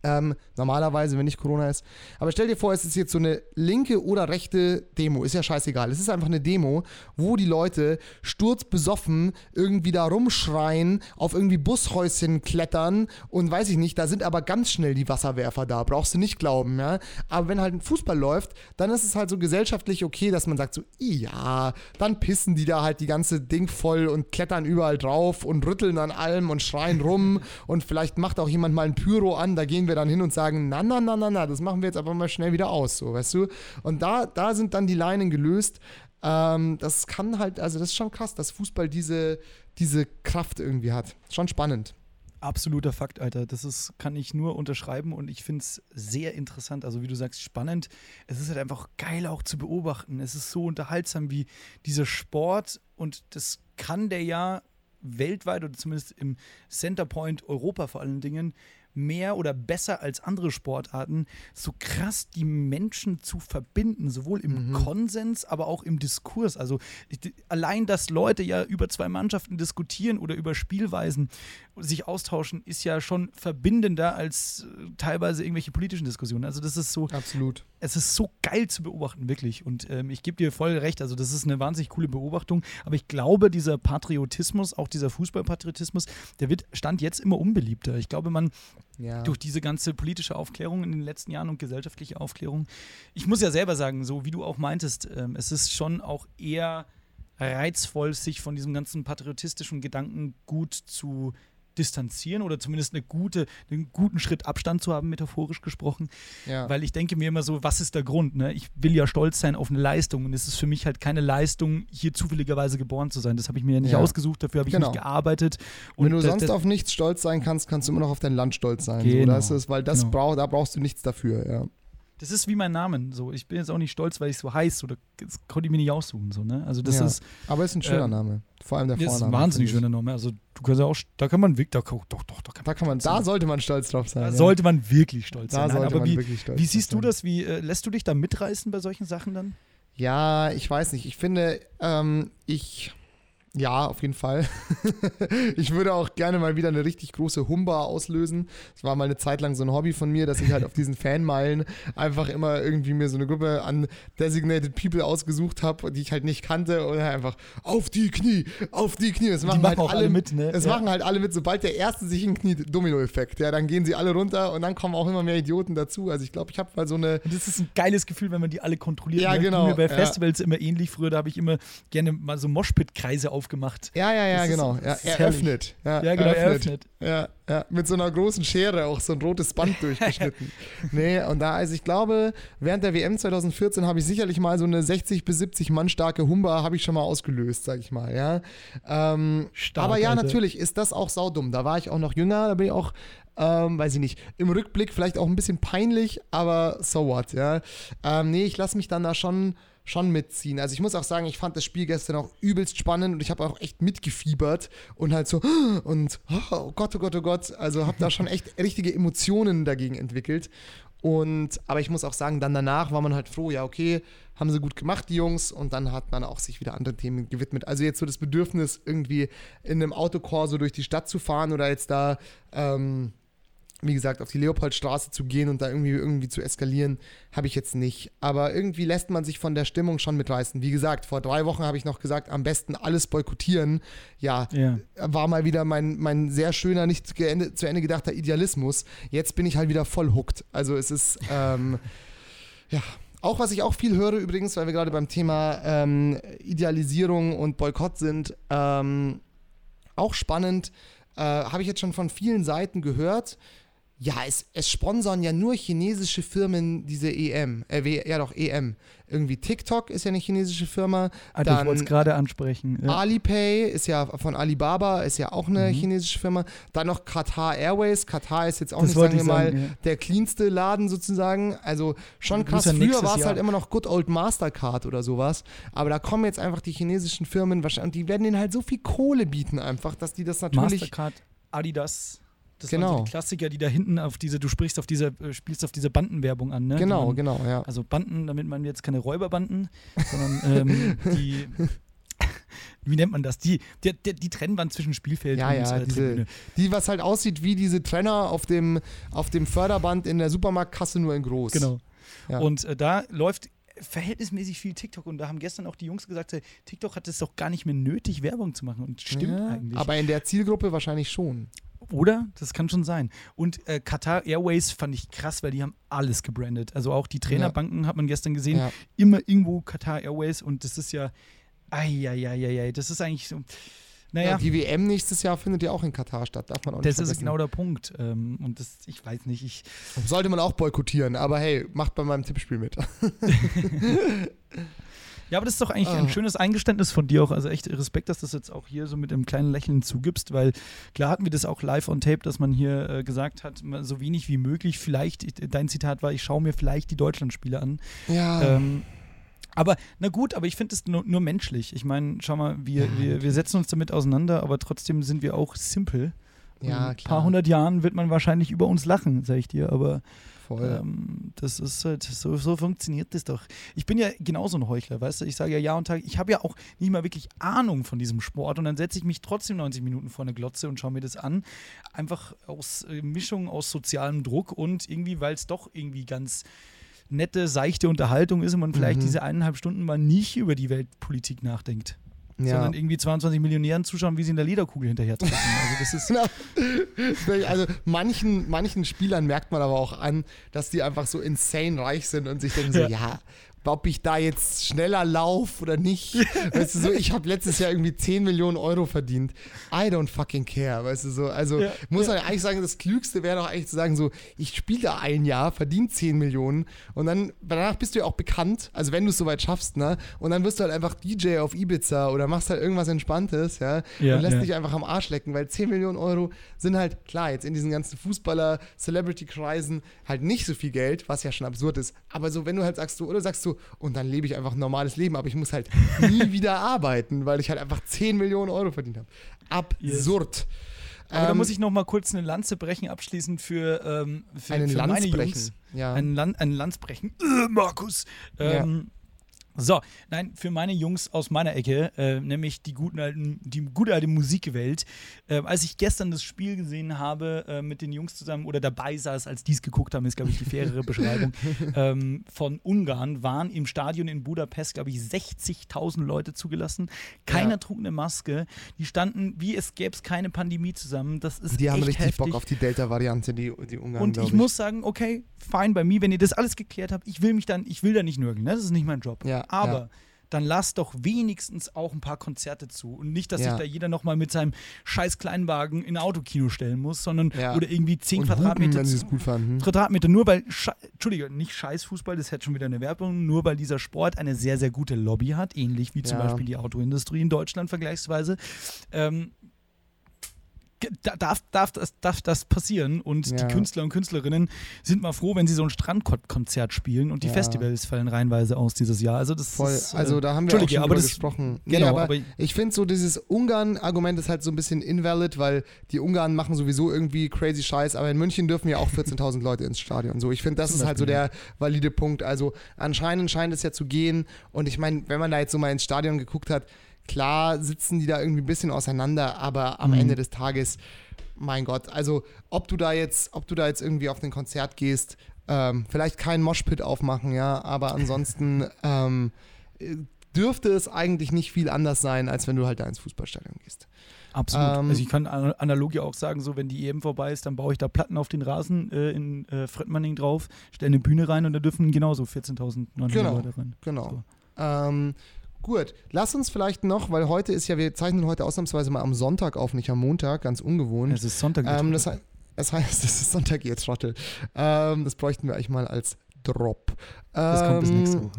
Speaker 2: Ähm, normalerweise, wenn nicht Corona ist. Aber stell dir vor, es ist jetzt so eine linke oder rechte Demo. Ist ja scheißegal. Es ist einfach eine Demo, wo die Leute sturzbesoffen irgendwie da rumschreien, auf irgendwie Bushäuschen klettern und weiß ich nicht, da sind aber ganz schnell die Wasserwerfer da. Brauchst du nicht glauben, ja. Aber wenn halt ein Fußball läuft, dann ist es halt so gesellschaftlich okay, dass man sagt so, ja, dann pissen die da halt die ganze Ding voll und klettern überall drauf und rütteln an allem und schreien rum und vielleicht macht auch jemand mal ein Pyro an, da gehen wir dann hin und sagen, na, na, na, na, na, das machen wir jetzt aber mal schnell wieder aus, so, weißt du? Und da, da sind dann die Leinen gelöst. Ähm, das kann halt, also das ist schon krass, dass Fußball diese, diese Kraft irgendwie hat. Schon spannend.
Speaker 3: Absoluter Fakt, Alter. Das ist, kann ich nur unterschreiben und ich finde es sehr interessant. Also, wie du sagst, spannend. Es ist halt einfach geil auch zu beobachten. Es ist so unterhaltsam wie dieser Sport und das kann der ja weltweit oder zumindest im Centerpoint Europa vor allen Dingen mehr oder besser als andere Sportarten so krass die Menschen zu verbinden, sowohl im Konsens, aber auch im Diskurs. Also allein, dass Leute ja über zwei Mannschaften diskutieren oder über Spielweisen sich austauschen, ist ja schon verbindender als äh, teilweise irgendwelche politischen Diskussionen. Also das ist so,
Speaker 2: Absolut.
Speaker 3: es ist so geil zu beobachten, wirklich. Und ähm, ich gebe dir voll recht, also das ist eine wahnsinnig coole Beobachtung. Aber ich glaube, dieser Patriotismus, auch dieser Fußballpatriotismus, der wird stand jetzt immer unbeliebter. Ich glaube, man
Speaker 2: Ja.
Speaker 3: durch diese ganze politische Aufklärung in den letzten Jahren und gesellschaftliche Aufklärung. Ich muss ja selber sagen, so wie du auch meintest, ähm, es ist schon auch eher reizvoll, sich von diesem ganzen patriotistischen Gedanken gut zu distanzieren oder zumindest eine gute, einen guten Schritt Abstand zu haben, metaphorisch gesprochen.
Speaker 2: ja.
Speaker 3: Weil ich denke mir immer so, was ist der Grund? Ne? Ich will ja stolz sein auf eine Leistung und es ist für mich halt keine Leistung, hier zufälligerweise geboren zu sein. Das habe ich mir ja nicht
Speaker 2: Ja.
Speaker 3: ausgesucht, dafür habe ich
Speaker 2: Genau.
Speaker 3: nicht gearbeitet.
Speaker 2: Wenn du
Speaker 3: das-
Speaker 2: sonst
Speaker 3: das-
Speaker 2: auf nichts stolz sein kannst, kannst du immer noch auf dein Land stolz sein. So,
Speaker 3: Genau,
Speaker 2: das ist, weil das
Speaker 3: genau.
Speaker 2: brauch, da brauchst du nichts dafür, ja.
Speaker 3: Das ist wie mein Name. So, ich bin jetzt auch nicht stolz, weil ich so heiß oder das konnte ich mir nicht aussuchen. So, ne? Also das
Speaker 2: Ja.
Speaker 3: ist,
Speaker 2: Aber ist ein schöner
Speaker 3: Ähm,
Speaker 2: Name. Vor allem der
Speaker 3: das ist
Speaker 2: Vorname.
Speaker 3: ein wahnsinnig schöner Name. Also du kannst ja auch, da kann man wirklich, da, doch, doch, doch, da kann
Speaker 2: Da kann man, da sollte man stolz drauf sein.
Speaker 3: da
Speaker 2: ja.
Speaker 3: sollte man wirklich stolz
Speaker 2: da
Speaker 3: sein. Nein,
Speaker 2: sollte
Speaker 3: aber
Speaker 2: man
Speaker 3: wie,
Speaker 2: wirklich stolz
Speaker 3: wie siehst du das? Wie äh, lässt du dich da mitreißen bei solchen Sachen dann?
Speaker 2: Ja, ich weiß nicht. Ich finde, ähm, ich. Ja, auf jeden Fall. ich würde auch gerne mal wieder eine richtig große Humba auslösen. Das war mal eine Zeit lang so ein Hobby von mir, dass ich halt auf diesen Fanmeilen einfach immer irgendwie mir so eine Gruppe an Designated People ausgesucht habe, die ich halt nicht kannte und einfach auf die Knie, auf die Knie. Das machen,
Speaker 3: machen
Speaker 2: halt
Speaker 3: auch alle mit, ne?
Speaker 2: Das
Speaker 3: Ja.
Speaker 2: machen halt alle mit. Sobald der Erste sich ein Knie, Dominoeffekt. Ja, dann gehen sie alle runter und dann kommen auch immer mehr Idioten dazu. Also ich glaube, ich habe mal so eine
Speaker 3: Und das ist ein geiles Gefühl, wenn man die alle kontrolliert.
Speaker 2: Ja,
Speaker 3: ne?
Speaker 2: genau,
Speaker 3: Mir bei
Speaker 2: ja.
Speaker 3: Festivals immer ähnlich. Früher, da habe ich immer gerne mal so Moshpit-Kreise aufgemacht.
Speaker 2: Ja, ja, ja,
Speaker 3: Das ist-
Speaker 2: genau. ja, eröffnet. Ja,
Speaker 3: Ja, genau, eröffnet.
Speaker 2: Ja, ja, mit so einer großen Schere auch so ein rotes Band durchgeschnitten. nee, und da, also ich glaube, während der WM 2014 habe ich sicherlich mal so eine 60 bis 70 Mann starke Humba habe ich schon mal ausgelöst, sag ich mal, ja. Ähm,
Speaker 3: Stark,
Speaker 2: aber ja,
Speaker 3: Alter.
Speaker 2: natürlich ist das auch saudumm. Da war ich auch noch jünger, da bin ich auch ähm, weiß ich nicht, im Rückblick vielleicht auch ein bisschen peinlich, aber so what, ja. Ähm, nee, ich lasse mich dann da schon, schon mitziehen. Also ich muss auch sagen, ich fand das Spiel gestern auch übelst spannend und ich habe auch echt mitgefiebert und halt so und oh Gott, oh Gott, oh Gott, also habe da schon echt richtige Emotionen dagegen entwickelt. Und, aber ich muss auch sagen, dann danach war man halt froh, ja, okay, haben sie gut gemacht, die Jungs, und dann hat man auch sich wieder anderen Themen gewidmet. Also jetzt so das Bedürfnis, irgendwie in einem Autokorso durch die Stadt zu fahren oder jetzt da, ähm, wie gesagt, auf die Leopoldstraße zu gehen und da irgendwie, irgendwie zu eskalieren, habe ich jetzt nicht. Aber irgendwie lässt man sich von der Stimmung schon mitreißen. Wie gesagt, vor drei Wochen habe ich noch gesagt, am besten alles boykottieren. Ja,
Speaker 3: Ja.
Speaker 2: war mal wieder mein, mein sehr schöner, nicht zu Ende, zu Ende gedachter Idealismus. Jetzt bin ich halt wieder voll hooked. Also es ist, ähm, ja. Auch was ich auch viel höre übrigens, weil wir gerade beim Thema ähm, Idealisierung und Boykott sind, ähm, auch spannend, äh, habe ich jetzt schon von vielen Seiten gehört. Ja, es, es sponsern ja nur chinesische Firmen diese EM. Äh, ja doch, EM. Irgendwie TikTok ist ja eine chinesische Firma.
Speaker 3: Ich
Speaker 2: Dann
Speaker 3: wollte es gerade ansprechen. Ja.
Speaker 2: Alipay ist ja von Alibaba, ist ja auch
Speaker 3: Mhm.
Speaker 2: eine chinesische Firma. Dann noch Qatar Airways. Qatar ist jetzt auch
Speaker 3: Das
Speaker 2: nicht, sagen wir
Speaker 3: ich
Speaker 2: mal,
Speaker 3: sagen, ja.
Speaker 2: der cleanste Laden sozusagen. Also schon krass. Früher war es halt immer noch Good Old Mastercard oder sowas. Aber da kommen jetzt einfach die chinesischen Firmen wahrscheinlich, und die werden denen halt so viel Kohle bieten einfach, dass die das natürlich.
Speaker 3: Mastercard, Adidas. Das
Speaker 2: Genau.
Speaker 3: waren so die Klassiker, die da hinten auf diese, du sprichst auf diese, äh, spielst auf diese Bandenwerbung an, ne?
Speaker 2: Genau,
Speaker 3: man,
Speaker 2: genau, ja.
Speaker 3: Also Banden, damit man jetzt keine Räuberbanden, sondern ähm, die, wie nennt man das? Die, die, die, Trennwand zwischen Spielfeld
Speaker 2: Ja,
Speaker 3: und
Speaker 2: ja,
Speaker 3: äh,
Speaker 2: diese,
Speaker 3: Tribüne.
Speaker 2: die, was halt aussieht wie diese Trenner auf dem, auf dem Förderband in der Supermarktkasse, nur in groß.
Speaker 3: Genau.
Speaker 2: Ja.
Speaker 3: Und äh, da läuft verhältnismäßig viel TikTok und da haben gestern auch die Jungs gesagt, hey, TikTok hat es doch gar nicht mehr nötig, Werbung zu machen. Und stimmt
Speaker 2: ja,
Speaker 3: eigentlich.
Speaker 2: Aber in der Zielgruppe wahrscheinlich schon.
Speaker 3: Oder? Das kann schon sein. Und äh, Qatar Airways fand ich krass, weil die haben alles gebrandet. Also auch die Trainerbanken hat man gestern gesehen.
Speaker 2: Ja.
Speaker 3: Immer irgendwo Qatar Airways und das ist ja. Eieieiei, das ist eigentlich so. Naja,
Speaker 2: Ja, die WM nächstes Jahr findet ja auch in Katar statt, darf man auch nicht
Speaker 3: das ist genau der Punkt. Ähm, und das, ich weiß nicht, ich.
Speaker 2: Sollte man auch boykottieren, aber hey, macht bei meinem Tippspiel mit.
Speaker 3: Ja, aber das ist doch eigentlich
Speaker 2: Ah.
Speaker 3: ein schönes Eingeständnis von dir auch. Also echt Respekt, dass du das jetzt auch hier so mit einem kleinen Lächeln zugibst, weil klar hatten wir das auch live on tape, dass man hier äh, gesagt hat, so wenig wie möglich. Vielleicht, ich- dein Zitat war, ich schaue mir vielleicht die Deutschlandspiele an.
Speaker 2: Ja.
Speaker 3: Ähm, aber na gut, aber ich finde es nur, nur menschlich. Ich meine, schau mal, wir,
Speaker 2: Ja,
Speaker 3: wir, wir setzen uns damit auseinander, aber trotzdem sind wir auch simpel.
Speaker 2: Ja,
Speaker 3: In ein
Speaker 2: klar.
Speaker 3: paar hundert Jahren wird man wahrscheinlich über uns lachen, sag ich dir, aber
Speaker 2: Voll.
Speaker 3: ähm, das ist halt, so, so funktioniert das doch. Ich bin ja genauso ein Heuchler, weißt du? Ich sage ja Ja und Tag, ich habe ja auch nicht mal wirklich Ahnung von diesem Sport und dann setze ich mich trotzdem 90 Minuten vor eine Glotze und schaue mir das an. Einfach aus äh, Mischung aus sozialem Druck und irgendwie, weil es doch irgendwie ganz nette, seichte Unterhaltung ist und man vielleicht
Speaker 2: Mhm.
Speaker 3: diese eineinhalb Stunden mal nicht über die Weltpolitik nachdenkt.
Speaker 2: Ja.
Speaker 3: Sondern irgendwie 22 Millionären zuschauen, wie sie in der Lederkugel hinterher treffen. Also das ist.
Speaker 2: Genau. Also manchen, manchen Spielern merkt man aber auch an, dass die einfach so insane reich sind und sich denken so,
Speaker 3: Ja.
Speaker 2: ja, ob ich da jetzt schneller laufe oder nicht. weißt du, so, ich habe letztes Jahr irgendwie 10 Millionen Euro verdient. I don't fucking care, weißt du, so. Also
Speaker 3: Ja,
Speaker 2: muss
Speaker 3: ja.
Speaker 2: man eigentlich sagen, das Klügste wäre doch eigentlich zu sagen, so, ich spiele da ein Jahr, verdiene 10 Millionen und dann, danach bist du ja auch bekannt, also wenn du es soweit schaffst, ne? Und dann wirst du halt einfach DJ auf Ibiza oder machst halt irgendwas Entspanntes, ja?
Speaker 3: Ja,
Speaker 2: und lässt
Speaker 3: ja.
Speaker 2: dich einfach am Arsch lecken, weil 10 Millionen Euro sind halt, klar, jetzt in diesen ganzen Fußballer-Celebrity-Kreisen halt nicht so viel Geld, was ja schon absurd ist. Aber so, wenn du halt sagst, so, oder sagst du, und dann lebe ich einfach ein normales Leben, aber ich muss halt nie wieder arbeiten, weil ich halt einfach 10 Millionen Euro verdient habe. Absurd.
Speaker 3: Aber da
Speaker 2: Ähm,
Speaker 3: muss ich noch mal kurz eine Lanze brechen, abschließend für, ähm, für,
Speaker 2: einen
Speaker 3: für
Speaker 2: Lanz
Speaker 3: meine
Speaker 2: brechen.
Speaker 3: Jungs.
Speaker 2: Ja.
Speaker 3: Ein, Lan ein Lanz brechen. Äh, Markus. Ähm, So, nein, für meine Jungs aus meiner Ecke, äh, nämlich die, guten alten, die gute alte Musikwelt. Äh, als ich gestern das Spiel gesehen habe äh, mit den Jungs zusammen oder dabei saß, als die es geguckt haben, ist, glaube ich, die fairere Beschreibung, ähm, von Ungarn, waren im Stadion in Budapest, glaube ich, 60.000 Leute zugelassen. Keiner
Speaker 2: Ja.
Speaker 3: trug eine Maske. Die standen, wie es gäbe es keine Pandemie zusammen. Das ist
Speaker 2: die haben richtig
Speaker 3: heftig.
Speaker 2: Bock auf die Delta-Variante, die, die Ungarn,
Speaker 3: Und
Speaker 2: glaub
Speaker 3: ich, muss sagen, okay, fein bei mir, wenn ihr das alles geklärt habt, ich will mich dann, ich will da nicht nörgeln, ne? das ist nicht mein Job.
Speaker 2: Ja,
Speaker 3: Aber
Speaker 2: ja.
Speaker 3: dann lasst doch wenigstens auch ein paar Konzerte zu und nicht, dass
Speaker 2: Ja.
Speaker 3: sich da jeder nochmal mit seinem scheiß Kleinwagen in ein Autokino stellen muss, sondern
Speaker 2: Ja.
Speaker 3: oder irgendwie 10
Speaker 2: Und
Speaker 3: Quadratmeter.
Speaker 2: hupen, fanden.
Speaker 3: Quadratmeter, nur weil, Entschuldige, nicht Scheißfußball, das hätte schon wieder eine Werbung, nur weil dieser Sport eine sehr, sehr gute Lobby hat, ähnlich wie zum. Beispiel die Autoindustrie in Deutschland vergleichsweise. Ähm, Darf, darf, das, darf das passieren und
Speaker 2: Ja.
Speaker 3: die Künstler und Künstlerinnen sind mal froh, wenn sie so ein Strandkonzert spielen und die
Speaker 2: Ja.
Speaker 3: Festivals fallen reihenweise aus dieses Jahr. Also das
Speaker 2: Voll,
Speaker 3: ist, äh,
Speaker 2: also da haben wir auch schon
Speaker 3: aber
Speaker 2: gesprochen.
Speaker 3: genau,
Speaker 2: aber,
Speaker 3: aber-
Speaker 2: ich finde so dieses Ungarn-Argument ist halt so ein bisschen invalid, weil die Ungarn machen sowieso irgendwie crazy Scheiß, aber in München dürfen ja auch 14.000 Leute ins Stadion. So, ich finde, das ist halt so der valide Punkt. Also anscheinend scheint es ja zu gehen und ich meine, wenn man da jetzt so mal ins Stadion geguckt hat, klar sitzen die da irgendwie ein bisschen auseinander, aber am
Speaker 3: Mhm.
Speaker 2: Ende des Tages, mein Gott, also ob du da jetzt, ob du da jetzt irgendwie auf ein Konzert gehst, ähm, vielleicht keinen Moshpit aufmachen, ja, aber ansonsten ähm, äh, dürfte es eigentlich nicht viel anders sein, als wenn du halt da ins Fußballstadion gehst.
Speaker 3: Absolut.
Speaker 2: Ähm,
Speaker 3: also ich kann an- analog ja auch sagen, so wenn die EM vorbei ist, dann baue ich da Platten auf den Rasen äh, in äh, Fredmanning drauf, stelle eine Bühne rein und da dürfen genauso 14.900
Speaker 2: Genau.
Speaker 3: Leute rein.
Speaker 2: Genau.
Speaker 3: So.
Speaker 2: Ähm, gut, lass uns vielleicht noch, weil heute ist ja, wir zeichnen heute ausnahmsweise mal am Sonntag auf, nicht am Montag, ganz ungewohnt.
Speaker 3: Es ist Sonntag.
Speaker 2: Ähm, das, das heißt, es ist Sonntag, ihr Trottel. Ähm, das bräuchten wir eigentlich mal als Drop.
Speaker 3: das kommt bis
Speaker 2: Ähm,
Speaker 3: nächste Woche.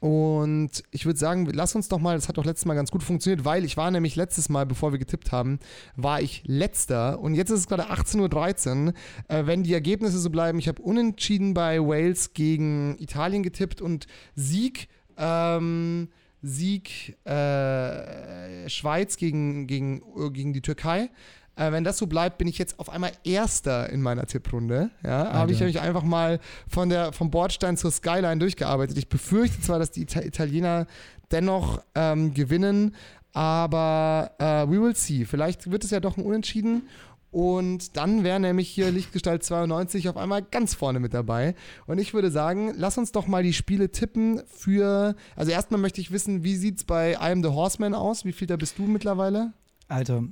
Speaker 2: Und ich würde sagen, lass uns doch mal, das hat doch letztes Mal ganz gut funktioniert, weil ich war nämlich letztes Mal, bevor wir getippt haben, war ich letzter und jetzt ist es gerade 18.13 Uhr. Äh, wenn die Ergebnisse so bleiben, ich habe unentschieden bei Wales gegen Italien getippt und Sieg, ähm, Sieg äh, Schweiz gegen, gegen, gegen die Türkei. Äh, wenn das so bleibt, bin ich jetzt auf einmal Erster in meiner Tipprunde. Ja, habe ich mich einfach mal von der, vom Bordstein zur Skyline durchgearbeitet. Ich befürchte zwar, dass die Ita Italiener dennoch ähm, gewinnen, aber äh, we will see. Vielleicht wird es ja doch ein Unentschieden. Und dann wäre nämlich hier Lichtgestalt 92 auf einmal ganz vorne mit dabei. Und ich würde sagen, lass uns doch mal die Spiele tippen für. Also erstmal möchte ich wissen, wie sieht es bei I Am the Horseman aus? Wie viel da bist du mittlerweile?
Speaker 3: Alter,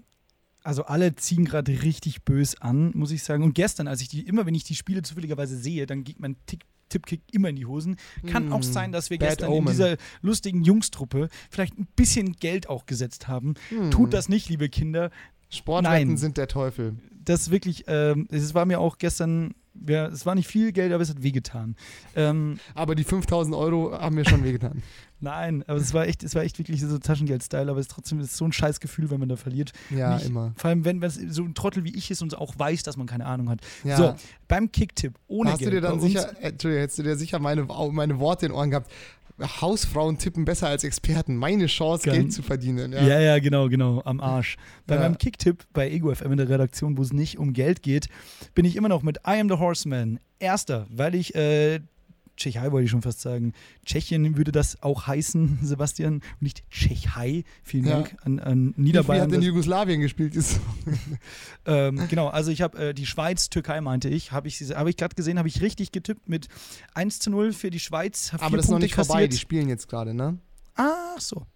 Speaker 3: also alle ziehen gerade richtig bös an, muss ich sagen. Und gestern, als ich die, immer wenn ich die Spiele zufälligerweise sehe, dann geht mein Tick, Tippkick immer in die Hosen. Kann auch sein, dass wir gestern in
Speaker 2: Omen.
Speaker 3: dieser lustigen Jungstruppe vielleicht ein bisschen Geld auch gesetzt haben.
Speaker 2: Hm.
Speaker 3: Tut das nicht, liebe Kinder.
Speaker 2: Sportwetten
Speaker 3: Nein.
Speaker 2: sind der Teufel.
Speaker 3: Das ist wirklich, ähm, es war mir auch gestern, ja, es war nicht viel Geld, aber es hat wehgetan. Ähm,
Speaker 2: Aber die 5000 Euro haben mir schon wehgetan.
Speaker 3: nein, aber es war echt, es war echt wirklich so Taschengeld-Style, aber es ist trotzdem es ist so ein scheiß Gefühl, wenn man da verliert.
Speaker 2: Ja,
Speaker 3: Nicht-
Speaker 2: immer.
Speaker 3: Vor allem, wenn so ein Trottel wie ich ist und auch weiß, dass man keine Ahnung hat.
Speaker 2: Ja.
Speaker 3: So, beim Kicktipp ohne
Speaker 2: Hast
Speaker 3: Geld.
Speaker 2: du dir dann sicher, äh, Entschuldigung, hättest du dir sicher meine, meine Worte in Ohren gehabt? Hausfrauen tippen besser als Experten. Meine Chance, Geld zu verdienen. Ja.
Speaker 3: Ja. ja, genau, genau, am Arsch. Bei
Speaker 2: Ja.
Speaker 3: meinem Kicktipp bei Ego FM in der Redaktion, wo es nicht um Geld geht, bin ich immer noch mit I Am the Horseman. Erster, weil ich, äh, Tschechei wollte ich schon fast sagen. Tschechien würde das auch heißen, Sebastian, nicht Tschechei. Vielen
Speaker 2: Ja.
Speaker 3: Dank an, an
Speaker 2: Wie
Speaker 3: Niederbayern.
Speaker 2: hat in Jugoslawien gespielt? Ist
Speaker 3: Ähm, genau, also ich habe äh, die Schweiz, Türkei meinte ich, habe ich, hab ich gerade gesehen, habe ich richtig getippt mit 1 zu 0 für die Schweiz.
Speaker 2: aber
Speaker 3: vier
Speaker 2: das ist noch
Speaker 3: Punkte
Speaker 2: nicht vorbei.
Speaker 3: kassiert.
Speaker 2: Die spielen jetzt gerade, ne?
Speaker 3: Ach so.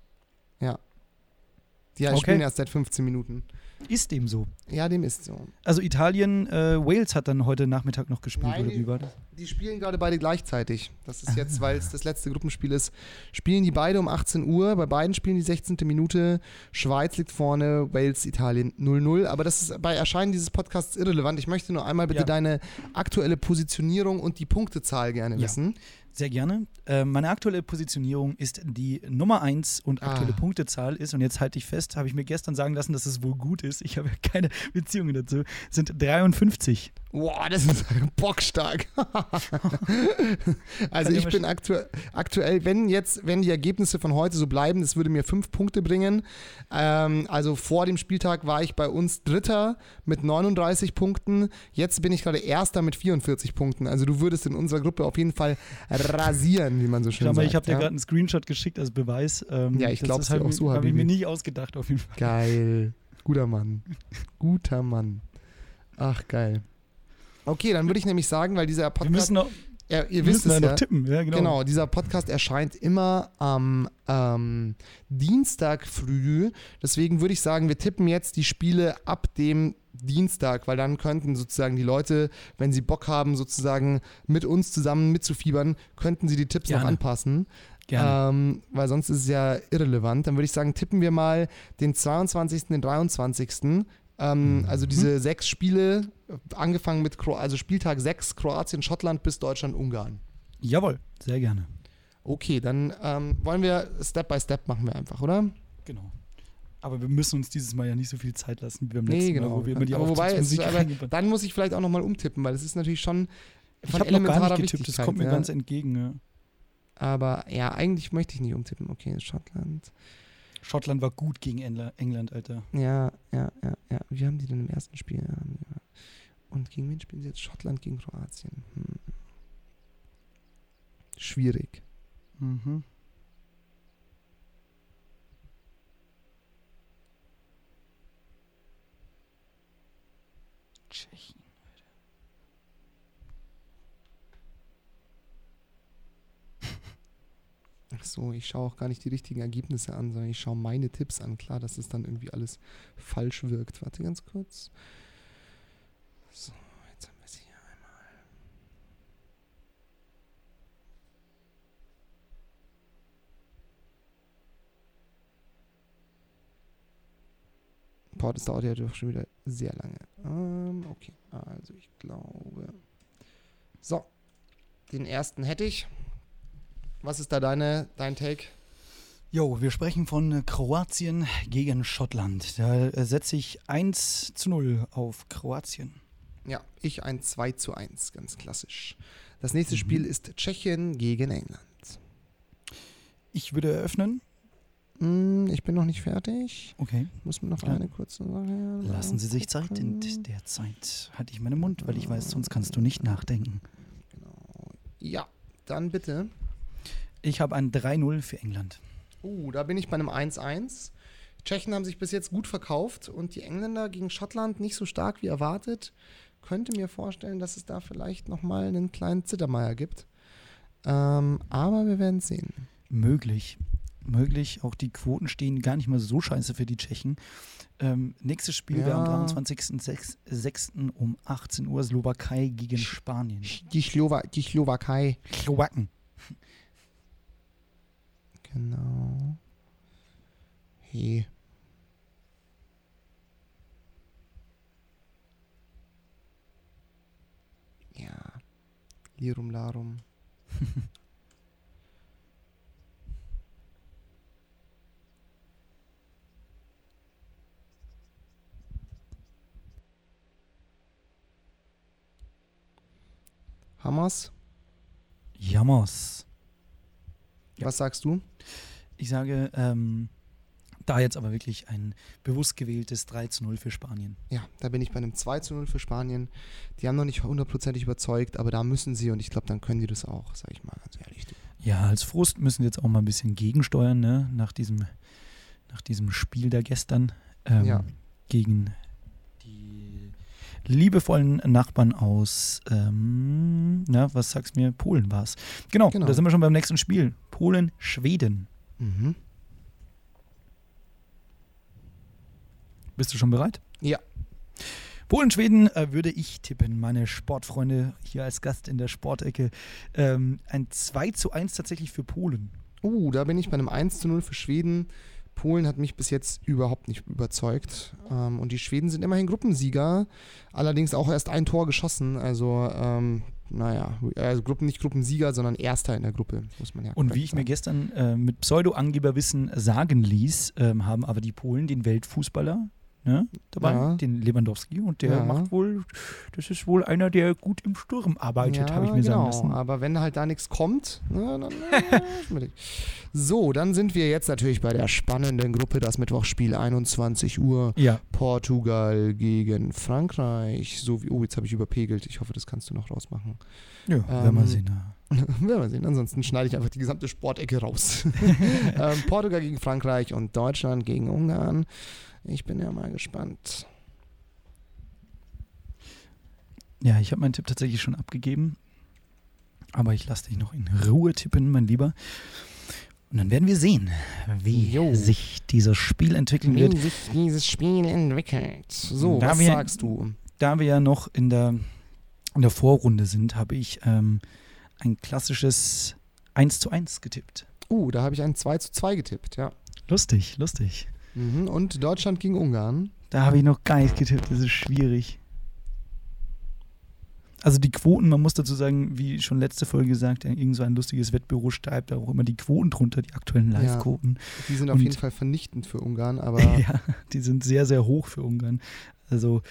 Speaker 2: Die
Speaker 3: Okay.
Speaker 2: spielen erst seit 15 Minuten.
Speaker 3: Ist dem so.
Speaker 2: Ja, dem ist so.
Speaker 3: Also Italien, äh, Wales hat dann heute Nachmittag noch gespielt,
Speaker 2: Nein,
Speaker 3: oder
Speaker 2: die-
Speaker 3: wie war das?
Speaker 2: Die spielen gerade beide gleichzeitig. Das ist jetzt, weil es das letzte Gruppenspiel ist, spielen die beide um 18 Uhr. Bei beiden spielen die 16. Minute. Schweiz liegt vorne, Wales, Italien 0-0. Aber das ist bei Erscheinen dieses Podcasts irrelevant. Ich möchte nur einmal bitte
Speaker 3: Ja.
Speaker 2: deine aktuelle Positionierung und die Punktezahl gerne
Speaker 3: Ja.
Speaker 2: wissen.
Speaker 3: Sehr gerne. Äh, meine aktuelle Positionierung ist die Nummer 1 und aktuelle
Speaker 2: Ah.
Speaker 3: Punktezahl ist, und jetzt halte ich fest, habe ich mir gestern sagen lassen, dass es wohl gut ist. Ich habe ja keine Beziehungen dazu. Sind 53.
Speaker 2: Boah, das ist bockstark. also ich bin aktu aktuell, wenn jetzt, wenn die Ergebnisse von heute so bleiben, das würde mir fünf Punkte bringen. Ähm, also vor dem Spieltag war ich bei uns Dritter mit 39 Punkten. Jetzt bin ich gerade Erster mit 44 Punkten. Also du würdest in unserer Gruppe auf jeden Fall rasieren, wie man so schön
Speaker 3: Schau mal,
Speaker 2: sagt.
Speaker 3: ich habe dir
Speaker 2: ja?
Speaker 3: gerade einen Screenshot geschickt als Beweis. Ähm,
Speaker 2: Ja, ich
Speaker 3: das ist
Speaker 2: dir
Speaker 3: halt
Speaker 2: auch so,
Speaker 3: Habe ich mir nicht ausgedacht, auf jeden Fall.
Speaker 2: Geil. Guter Mann. Guter Mann. Ach, geil. Okay, dann würde ich nämlich sagen, weil dieser
Speaker 3: Wir
Speaker 2: Podcast.
Speaker 3: müssen noch,
Speaker 2: ja, ihr
Speaker 3: wir
Speaker 2: wisst
Speaker 3: müssen
Speaker 2: es ja.
Speaker 3: noch tippen. Ja, genau.
Speaker 2: Genau, dieser Podcast erscheint immer am ähm, Dienstag früh. Deswegen würde ich sagen, wir tippen jetzt die Spiele ab dem Dienstag, weil dann könnten sozusagen die Leute, wenn sie Bock haben, sozusagen mit uns zusammen mitzufiebern, könnten sie die Tipps noch
Speaker 3: Gerne.
Speaker 2: anpassen.
Speaker 3: Gerne.
Speaker 2: Ähm, weil sonst ist es ja irrelevant. Dann würde ich sagen, tippen wir mal den 22., den 23. Ähm, Also diese sechs Spiele, angefangen mit Kro also Spieltag 6, Kroatien, Schottland bis Deutschland, Ungarn.
Speaker 3: Jawohl, sehr gerne.
Speaker 2: Okay, dann ähm, wollen wir Step by Step machen wir einfach, oder?
Speaker 3: Genau. Aber wir müssen uns dieses Mal ja nicht so viel Zeit lassen wie beim
Speaker 2: Nee,
Speaker 3: letzten
Speaker 2: genau.
Speaker 3: Mal, wo wir immer die
Speaker 2: aber wobei, es, aber dann muss ich vielleicht auch nochmal umtippen, weil es ist natürlich schon
Speaker 3: Ich
Speaker 2: von
Speaker 3: habe noch gar
Speaker 2: elementarer
Speaker 3: nicht getippt, das kommt mir
Speaker 2: ja.
Speaker 3: ganz entgegen. Ja.
Speaker 2: Aber ja, eigentlich möchte ich nicht umtippen. Okay, Schottland.
Speaker 3: Schottland war gut gegen Engla- England, Alter.
Speaker 2: Ja, ja, ja, ja. Wie haben die denn im ersten Spiel? Ja, Und gegen wen spielen sie jetzt? Schottland gegen Kroatien. Hm. Schwierig.
Speaker 3: Mhm. Tschechien.
Speaker 2: Ach so, ich schaue auch gar nicht die richtigen Ergebnisse an, sondern ich schaue meine Tipps an. Klar, dass es dann irgendwie alles falsch wirkt. Warte ganz kurz. So, jetzt haben wir es hier einmal. Boah, das dauert ja doch schon wieder sehr lange. Ähm, okay, also ich glaube. So, den ersten hätte ich. Was ist da deine, dein Take?
Speaker 3: Jo, wir sprechen von Kroatien gegen Schottland. Da äh, setze ich 1 zu 0 auf Kroatien.
Speaker 2: Ja, ich ein 2 zu 1, ganz klassisch. Das nächste Spiel ist Tschechien gegen England.
Speaker 3: Ich würde eröffnen.
Speaker 2: Hm, ich bin noch nicht fertig.
Speaker 3: Okay.
Speaker 2: Muss mir noch
Speaker 3: Ja.
Speaker 2: eine kurze Sache.
Speaker 3: Lassen Sie sich Zeit. In der Zeit halte ich meinen Mund, weil ich weiß, sonst kannst du nicht nachdenken.
Speaker 2: Ja, dann bitte.
Speaker 3: Ich habe ein 3-0 für England.
Speaker 2: Uh, da bin ich bei einem 1-1. Tschechen haben sich bis jetzt gut verkauft und die Engländer gegen Schottland nicht so stark wie erwartet. Könnte mir vorstellen, dass es da vielleicht nochmal einen kleinen Zittermeier gibt. Ähm, aber wir werden sehen.
Speaker 3: Möglich. Möglich. Auch die Quoten stehen gar nicht mal so scheiße für die Tschechen. Ähm, nächstes Spiel wäre am
Speaker 2: Ja.
Speaker 3: 23.06. um 18 Uhr Slowakei gegen Spanien.
Speaker 2: Die, Slowa die Slowakei.
Speaker 3: Slowaken.
Speaker 2: Genau. Hey. Ja. Lirum Larum. Hamas,
Speaker 3: Jammers. Ja.
Speaker 2: was sagst du?
Speaker 3: Ich sage, ähm, da jetzt aber wirklich ein bewusst gewähltes 3 zu 0 für Spanien.
Speaker 2: Ja, da bin ich bei einem 2 zu 0 für Spanien. Die haben noch nicht hundertprozentig überzeugt, aber da müssen sie und ich glaube, dann können die das auch, sag ich mal ganz ehrlich.
Speaker 3: Ja, als Frust müssen wir jetzt auch mal ein bisschen gegensteuern, ne? Nach diesem, nach diesem Spiel da gestern ähm,
Speaker 2: Ja.
Speaker 3: gegen liebevollen Nachbarn aus, ähm, na, was sagst du mir? Polen war es. Genau,
Speaker 2: Genau.
Speaker 3: da sind wir schon beim nächsten Spiel. Polen, Schweden.
Speaker 2: Mhm.
Speaker 3: Bist du schon bereit?
Speaker 2: Ja.
Speaker 3: Polen, Schweden äh, würde ich tippen, meine Sportfreunde hier als Gast in der Sportecke. Ähm, ein 2 zu 1 tatsächlich für Polen.
Speaker 2: Uh, da bin ich bei einem 1 zu 0 für Schweden. Polen hat mich bis jetzt überhaupt nicht überzeugt. Ähm, und die Schweden sind immerhin Gruppensieger, allerdings auch erst ein Tor geschossen. Also, ähm, naja, also Gruppen, nicht Gruppensieger, sondern Erster in der Gruppe, muss man ja
Speaker 3: Und wie ich mir
Speaker 2: sagen.
Speaker 3: gestern äh, mit Pseudo-Angeberwissen sagen ließ, ähm, haben aber die Polen den Weltfußballer ne, dabei,
Speaker 2: Ja.
Speaker 3: den Lewandowski. Und der
Speaker 2: Ja.
Speaker 3: macht wohl, das ist wohl einer, der gut im Sturm arbeitet, habe ich mir sagen
Speaker 2: genau.
Speaker 3: lassen.
Speaker 2: Aber wenn halt da nichts kommt, ne, dann äh, schwierig. So, dann sind wir jetzt natürlich bei der spannenden Gruppe, das Mittwochspiel 21 Uhr.
Speaker 3: Ja,
Speaker 2: Portugal gegen Frankreich. So wie, oh, jetzt habe ich überpegelt. Ich hoffe, das kannst du noch rausmachen.
Speaker 3: ja werden wir
Speaker 2: Ähm,
Speaker 3: sehen. Ja.
Speaker 2: Werden wir sehen. Ansonsten schneide ich einfach die gesamte Sportecke raus. ähm, Portugal gegen Frankreich und Deutschland gegen Ungarn. Ich bin ja mal gespannt.
Speaker 3: Ja, ich habe meinen Tipp tatsächlich schon abgegeben. Aber ich lasse dich noch in Ruhe tippen, mein Lieber. Und dann werden wir sehen, wie
Speaker 2: Jo.
Speaker 3: sich dieses Spiel entwickeln wird.
Speaker 2: Wie sich dieses Spiel entwickelt. So,
Speaker 3: Da
Speaker 2: was
Speaker 3: wir-
Speaker 2: sagst du?
Speaker 3: Da wir ja noch in der, in der Vorrunde sind, habe ich ähm, ein klassisches 1 zu 1 getippt.
Speaker 2: Uh, da habe ich ein 2 zu 2 getippt, ja.
Speaker 3: Lustig, lustig.
Speaker 2: Mhm. Und Deutschland gegen Ungarn.
Speaker 3: Da habe ich noch gar nicht getippt, das ist schwierig. Also die Quoten, man muss dazu sagen, wie schon letzte Folge gesagt, irgend so ein lustiges Wettbüro schreibt da auch immer die Quoten drunter, die aktuellen
Speaker 2: Ja.
Speaker 3: Live-Quoten.
Speaker 2: Die sind auf
Speaker 3: Und-
Speaker 2: jeden Fall vernichtend für Ungarn, aber
Speaker 3: Ja, die sind sehr, sehr hoch für Ungarn. Also,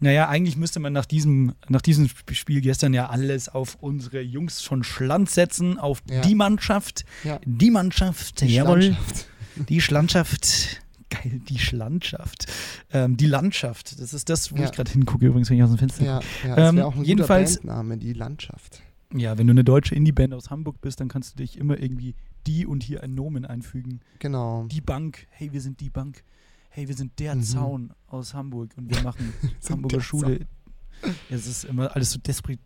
Speaker 3: naja, eigentlich müsste man nach diesem, nach diesem Sp- Spiel gestern ja alles auf unsere Jungs schon Schland setzen, auf
Speaker 2: Ja.
Speaker 3: die Mannschaft.
Speaker 2: Ja.
Speaker 3: Die Mannschaft,
Speaker 2: die
Speaker 3: jawohl.
Speaker 2: Landschaft.
Speaker 3: Die Schlandschaft. Geil, die Schlandschaft. Ähm, die Landschaft, das ist das, wo
Speaker 2: Ja.
Speaker 3: ich gerade hingucke, übrigens, wenn ich aus dem Fenster
Speaker 2: Ja, ja das
Speaker 3: Ähm,
Speaker 2: wäre auch ein
Speaker 3: jedenfalls-
Speaker 2: guter Bandname, die Landschaft.
Speaker 3: Ja, wenn du eine deutsche Indie-Band aus Hamburg bist, dann kannst du dich immer irgendwie die und hier ein Nomen einfügen.
Speaker 2: Genau.
Speaker 3: Die Bank, hey, wir sind die Bank. Hey, wir sind der
Speaker 2: Mhm.
Speaker 3: Zaun aus Hamburg und wir machen Hamburger Schule. Es ist immer alles so despri-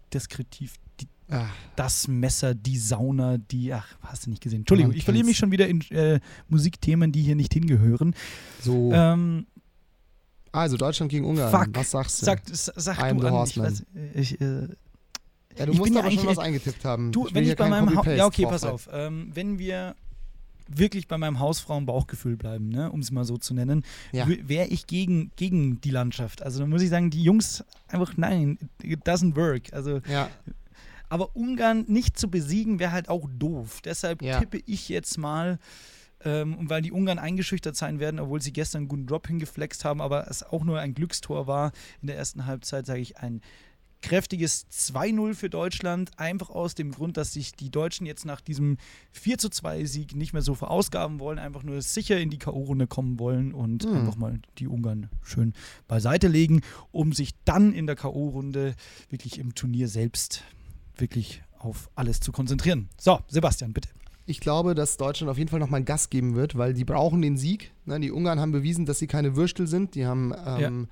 Speaker 2: Ah,
Speaker 3: das Messer, die Sauna, die, ach, hast du nicht gesehen. Entschuldigung,
Speaker 2: Man
Speaker 3: ich verliere mich schon wieder in äh, Musikthemen, die hier nicht hingehören.
Speaker 2: so.
Speaker 3: Ähm,
Speaker 2: also Deutschland gegen Ungarn.
Speaker 3: fuck.
Speaker 2: Was sagst du?
Speaker 3: sag sag
Speaker 2: I am
Speaker 3: du an. Ich, weiß, ich, äh,
Speaker 2: ja, du
Speaker 3: ich
Speaker 2: musst
Speaker 3: ja
Speaker 2: aber schon was eingetippt haben.
Speaker 3: Du,
Speaker 2: will
Speaker 3: wenn ich bei meinem ha Ja, okay, pass auf. Ähm, wenn wir wirklich bei meinem Hausfrauen-Bauchgefühl bleiben, ne, um es mal so zu nennen,
Speaker 2: Ja.
Speaker 3: wäre ich gegen, gegen die Landschaft. Also da muss ich sagen, die Jungs einfach, nein, it doesn't work. Also,
Speaker 2: Ja,
Speaker 3: aber Ungarn nicht zu besiegen, wäre halt auch doof. Deshalb
Speaker 2: Ja.
Speaker 3: tippe ich jetzt mal, ähm, und weil die Ungarn eingeschüchtert sein werden, obwohl sie gestern einen guten Drop hingeflext haben, aber es auch nur ein Glückstor war in der ersten Halbzeit, sage ich ein kräftiges 2-0 für Deutschland, einfach aus dem Grund, dass sich die Deutschen jetzt nach diesem 4-2-Sieg nicht mehr so verausgaben wollen, einfach nur sicher in die K.O.-Runde kommen wollen und
Speaker 2: Hm.
Speaker 3: einfach mal die Ungarn schön beiseite legen, um sich dann in der K.O.-Runde wirklich im Turnier selbst wirklich auf alles zu konzentrieren. So, Sebastian, bitte.
Speaker 2: ich glaube, dass Deutschland auf jeden Fall nochmal Gas geben wird, weil die brauchen den Sieg. Ne, die Ungarn haben bewiesen, dass sie keine Würstel sind. Die haben ähm,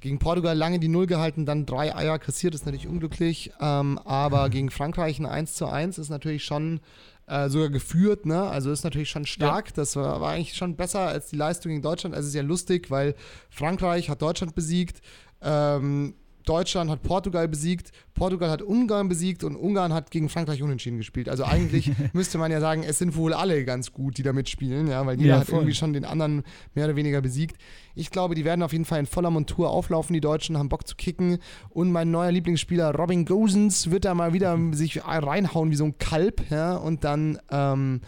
Speaker 2: gegen Portugal lange die Null gehalten, dann drei Eier kassiert, ist natürlich unglücklich. Ähm, aber gegen Frankreich ein 1 zu 1 ist natürlich schon äh, sogar geführt, ne? Also ist natürlich schon stark. Das war, war eigentlich schon besser als die Leistung gegen Deutschland. Also ist ja lustig, weil Frankreich hat Deutschland besiegt. Ähm, Deutschland hat Portugal besiegt, Portugal hat Ungarn besiegt und Ungarn hat gegen Frankreich unentschieden gespielt. Also eigentlich müsste man ja sagen, es sind wohl alle ganz gut, die da mitspielen, ja, weil jeder
Speaker 3: Ja,
Speaker 2: hat irgendwie schon den anderen mehr oder weniger besiegt. Ich glaube, die werden auf jeden Fall in voller Montur auflaufen, die Deutschen, haben Bock zu kicken. Und mein neuer Lieblingsspieler Robin Gosens wird da mal wieder sich reinhauen wie so ein Kalb, ja, und dann ähm,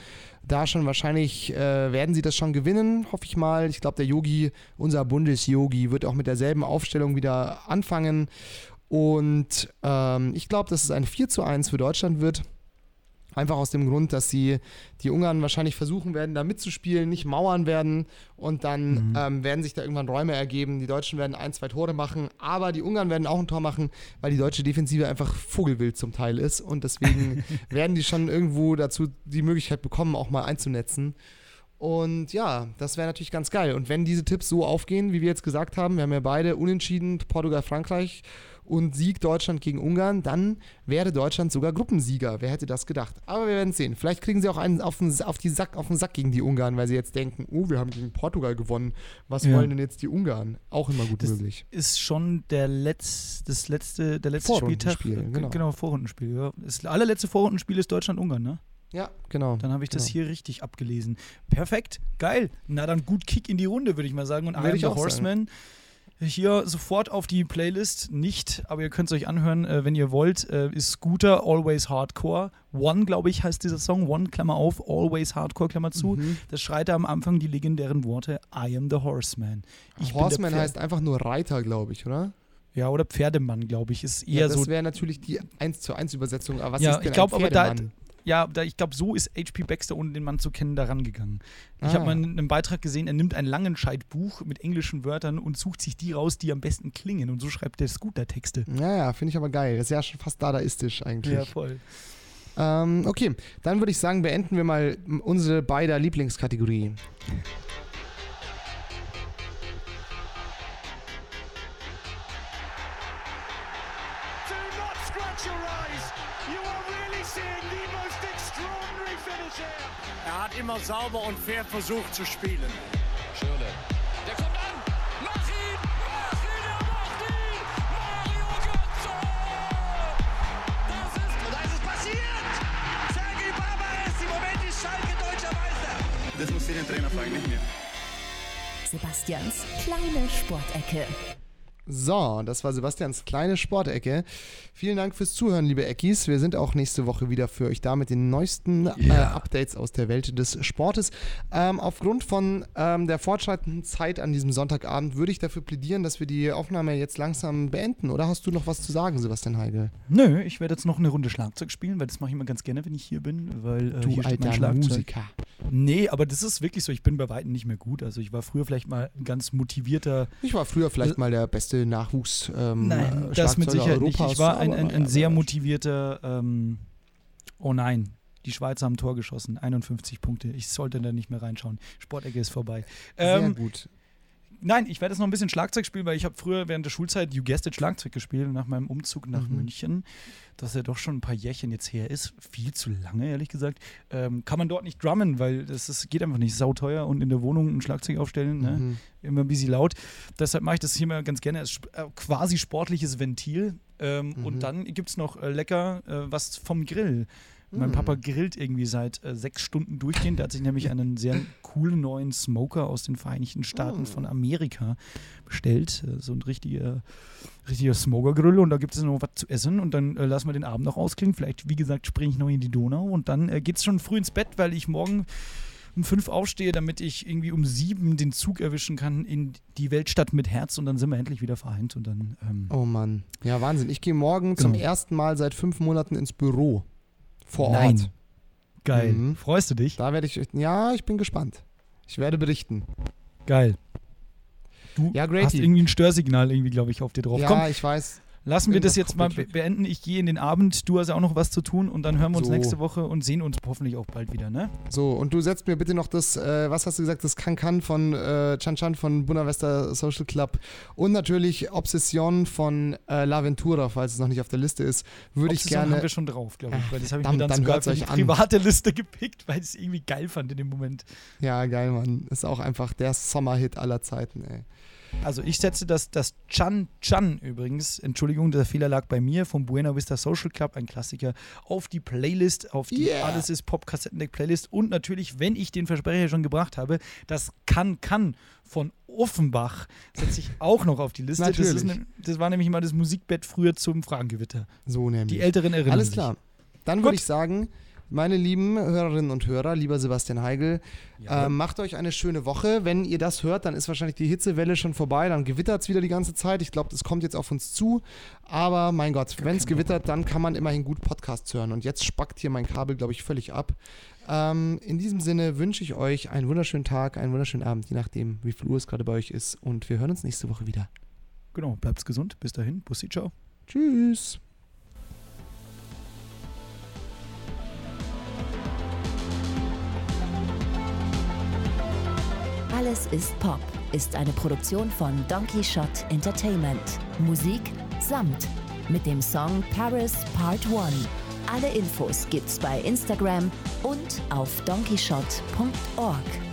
Speaker 2: da schon wahrscheinlich äh, werden sie das schon gewinnen, hoffe ich mal. Ich glaube, der Yogi, unser Bundes-Yogi, wird auch mit derselben Aufstellung wieder anfangen. Und ähm, ich glaube, dass es ein 4 zu 1 für Deutschland wird. Einfach aus dem Grund, dass sie die Ungarn wahrscheinlich versuchen werden, da mitzuspielen, nicht mauern werden und dann
Speaker 3: Mhm.
Speaker 2: ähm, werden sich da irgendwann Räume ergeben. Die Deutschen werden ein, zwei Tore machen, aber die Ungarn werden auch ein Tor machen, weil die deutsche Defensive einfach vogelwild zum Teil ist und deswegen werden die schon irgendwo dazu die Möglichkeit bekommen, auch mal einzunetzen. Und ja, das wäre natürlich ganz geil. Und wenn diese Tipps so aufgehen, wie wir jetzt gesagt haben, wir haben ja beide unentschieden Portugal, Frankreich und Sieg Deutschland gegen Ungarn, dann wäre Deutschland sogar Gruppensieger. Wer hätte das gedacht? Aber wir werden sehen. Vielleicht kriegen sie auch einen auf den, auf, die Sack, auf den Sack gegen die Ungarn, weil sie jetzt denken, oh, wir haben gegen Portugal gewonnen. Was
Speaker 3: Ja.
Speaker 2: wollen denn jetzt die Ungarn? Auch immer gut
Speaker 3: Das
Speaker 2: möglich.
Speaker 3: Ist schon der letz, das letzte, der letzte Spieltag.
Speaker 2: Vorrundenspiel,
Speaker 3: G-
Speaker 2: genau.
Speaker 3: genau, Vorrundenspiel. Ja. Das allerletzte Vorrundenspiel ist Deutschland-Ungarn, ne?
Speaker 2: Ja, genau.
Speaker 3: Dann habe ich das
Speaker 2: genau.
Speaker 3: hier richtig abgelesen. Perfekt, geil. Na dann gut Kick in die Runde, würde ich mal sagen. Und I
Speaker 2: Würde
Speaker 3: am
Speaker 2: ich
Speaker 3: the Horseman. Hier sofort auf die Playlist. Nicht, aber ihr könnt es euch anhören, äh, wenn ihr wollt. Äh, ist Scooter, Always Hardcore. One, glaube ich, heißt dieser Song. One, Klammer auf, Always Hardcore, Klammer zu.
Speaker 2: Mhm.
Speaker 3: Das schreit er am Anfang die legendären Worte I am the Horseman. Ich
Speaker 2: Horseman heißt einfach nur Reiter, glaube ich, oder?
Speaker 3: Ja, oder Pferdemann, glaube ich. Ist eher
Speaker 2: Ja, das
Speaker 3: so
Speaker 2: wäre natürlich die 1 zu 1 Übersetzung. Aber was
Speaker 3: Ja,
Speaker 2: ist denn
Speaker 3: ich glaub,
Speaker 2: ein
Speaker 3: aber da-
Speaker 2: Pferdemann?
Speaker 3: Ja, da, ich glaube, so ist H.P. Baxter, ohne den Mann zu kennen, da rangegangen. Ich
Speaker 2: Ah.
Speaker 3: habe mal in einem Beitrag gesehen, er nimmt ein Langenscheid-Buch mit englischen Wörtern und sucht sich die raus, die am besten klingen. Und so schreibt der Scooter-Texte.
Speaker 2: Ja, ja, finde ich aber geil. Das ist ja schon fast dadaistisch eigentlich.
Speaker 3: voll.
Speaker 2: Ähm, okay, dann würde ich sagen, beenden wir mal unsere beider Lieblingskategorie.
Speaker 4: Er hat immer sauber und fair versucht zu spielen.
Speaker 5: Schöne. Der kommt an. Mach ihn. Mach ihn. Er macht ihn. Mario Götze. Das ist... Und da ist es passiert. Sergei Barbares. Im Moment ist Schalke deutscher Meister.
Speaker 4: Das muss dir den Trainer fragen, nicht mir.
Speaker 1: Sebastians kleine Sportecke.
Speaker 2: So, das war Sebastians kleine Sportecke. Vielen Dank fürs Zuhören, liebe Eckis. Wir sind auch nächste Woche wieder für euch da mit den neuesten äh, Updates aus der Welt des Sportes. Ähm, aufgrund von ähm, der fortschreitenden Zeit an diesem Sonntagabend würde ich dafür plädieren, dass wir die Aufnahme jetzt langsam beenden. Oder hast du noch was zu sagen, Sebastian Heigel?
Speaker 3: Nö, ich werde jetzt noch eine Runde Schlagzeug spielen, weil das mache ich immer ganz gerne, wenn ich hier bin, weil äh, hier steht mein Schlagzeug. Nee, aber das ist wirklich so, ich bin bei Weitem nicht mehr gut. Also ich war früher vielleicht mal ein ganz motivierter
Speaker 2: Ich war früher vielleicht mal der beste Nachwuchs. Ähm,
Speaker 3: Nein, das mit Sicherheit nicht.
Speaker 2: Europas,
Speaker 3: Ich war ein, ein, ein sehr motivierter. Ähm, oh nein, die Schweizer haben Tor geschossen, 51 Punkte. Ich sollte da nicht mehr reinschauen. Sportecke ist vorbei.
Speaker 2: Sehr
Speaker 3: Ähm,
Speaker 2: gut.
Speaker 3: Nein, ich werde jetzt noch ein bisschen Schlagzeug spielen, weil ich habe früher während der Schulzeit You Guessed It Schlagzeug gespielt nach meinem Umzug nach
Speaker 2: Mhm.
Speaker 3: München, das ja doch schon ein paar Jährchen jetzt her ist. Viel zu lange, ehrlich gesagt. Ähm, kann man dort nicht drummen, weil das ist, geht einfach nicht. Sauteuer und in der Wohnung ein Schlagzeug aufstellen. Ne?
Speaker 2: Mhm.
Speaker 3: immer ein bisschen laut. Deshalb mache ich das hier mal ganz gerne als äh, quasi sportliches Ventil. Ähm,
Speaker 2: Mhm.
Speaker 3: Und dann gibt es noch äh, lecker äh, was vom Grill. Mein
Speaker 2: Mhm.
Speaker 3: Papa grillt irgendwie seit äh, sechs Stunden durchgehend. Der hat sich nämlich einen sehr coolen neuen Smoker aus den Vereinigten Staaten
Speaker 2: Mhm.
Speaker 3: von Amerika bestellt. Äh, so ein richtiger, richtiger Smoker-Grill. Und da gibt es noch was zu essen. Und dann äh, lassen wir den Abend noch ausklingen. Vielleicht, wie gesagt, springe ich noch in die Donau. Und dann äh, geht es schon früh ins Bett, weil ich morgen um fünf aufstehe, damit ich irgendwie um sieben den Zug erwischen kann in die Weltstadt mit Herz und dann sind wir endlich wieder vereint und dann ähm,
Speaker 2: Oh Mann. Ja, Wahnsinn. Ich gehe morgen zum
Speaker 3: Genau.
Speaker 2: ersten Mal seit fünf Monaten ins Büro. Vor
Speaker 3: Nein.
Speaker 2: Ort.
Speaker 3: geil.
Speaker 2: Mhm.
Speaker 3: Freust du dich?
Speaker 2: Da werde ich. Ja, ich bin gespannt. Ich werde berichten.
Speaker 3: Geil. Du
Speaker 2: Ja,
Speaker 3: hast irgendwie ein Störsignal irgendwie, glaube ich, auf dir drauf.
Speaker 2: ja,
Speaker 3: Komm,
Speaker 2: ich weiß.
Speaker 3: Lassen wir das jetzt mal beenden. Ich gehe in den Abend. Du hast ja auch noch was zu tun und dann hören wir uns
Speaker 2: So.
Speaker 3: nächste Woche und sehen uns hoffentlich auch bald wieder, ne?
Speaker 2: So, und du setzt mir bitte noch das, äh, was hast du gesagt, das Kankan von äh, Chan Chan von Bunavesta Social Club und natürlich Obsession von äh, La Ventura, falls es noch nicht auf der Liste ist, würde ich gerne.
Speaker 3: haben wir schon drauf, glaube ich. Weil das habe ich
Speaker 2: verdammt,
Speaker 3: mir dann,
Speaker 2: dann
Speaker 3: sogar für die
Speaker 2: an.
Speaker 3: private Liste gepickt, weil ich es irgendwie geil fand in dem Moment.
Speaker 2: Ja, geil, Mann. Ist auch einfach der Sommerhit aller Zeiten, ey.
Speaker 3: Also ich setze das, das Chan Chan übrigens, Entschuldigung, der Fehler lag bei mir, vom Buena Vista Social Club, ein Klassiker, auf die Playlist, auf die
Speaker 2: Yeah.
Speaker 3: Alles ist Pop Kassettendeck Playlist und natürlich, wenn ich den Versprecher schon gebracht habe, das Kann Kann von Offenbach setze ich auch noch auf die Liste. Das, ist
Speaker 2: Natürlich.
Speaker 3: ne, das war nämlich mal das Musikbett früher zum Fragengewitter.
Speaker 2: So nämlich.
Speaker 3: Die Älteren erinnern
Speaker 2: Alles klar. Dann würde ich sagen, meine lieben Hörerinnen und Hörer, lieber Sebastian Heigel,
Speaker 3: Ja.
Speaker 2: ähm, macht euch eine schöne Woche. Wenn ihr das hört, dann ist wahrscheinlich die Hitzewelle schon vorbei, dann gewittert es wieder die ganze Zeit. Ich glaube, das kommt jetzt auf uns zu. Aber mein Gott, wenn es gewittert, dann kann man immerhin gut Podcasts hören. Und jetzt spackt hier mein Kabel, glaube ich, völlig ab. Ähm, in diesem Sinne wünsche ich euch einen wunderschönen Tag, einen wunderschönen Abend, je nachdem, wie viel Uhr es gerade bei euch ist. Und wir hören uns nächste Woche wieder.
Speaker 3: Genau, bleibt's gesund. Bis dahin. Bussi, ciao.
Speaker 2: Tschüss.
Speaker 1: Alles ist Pop ist eine Produktion von Donkey Shot Entertainment. Musik Samt mit dem Song Paris Part 1. Alle Infos gibt's bei Instagram und auf donkeyshot.org.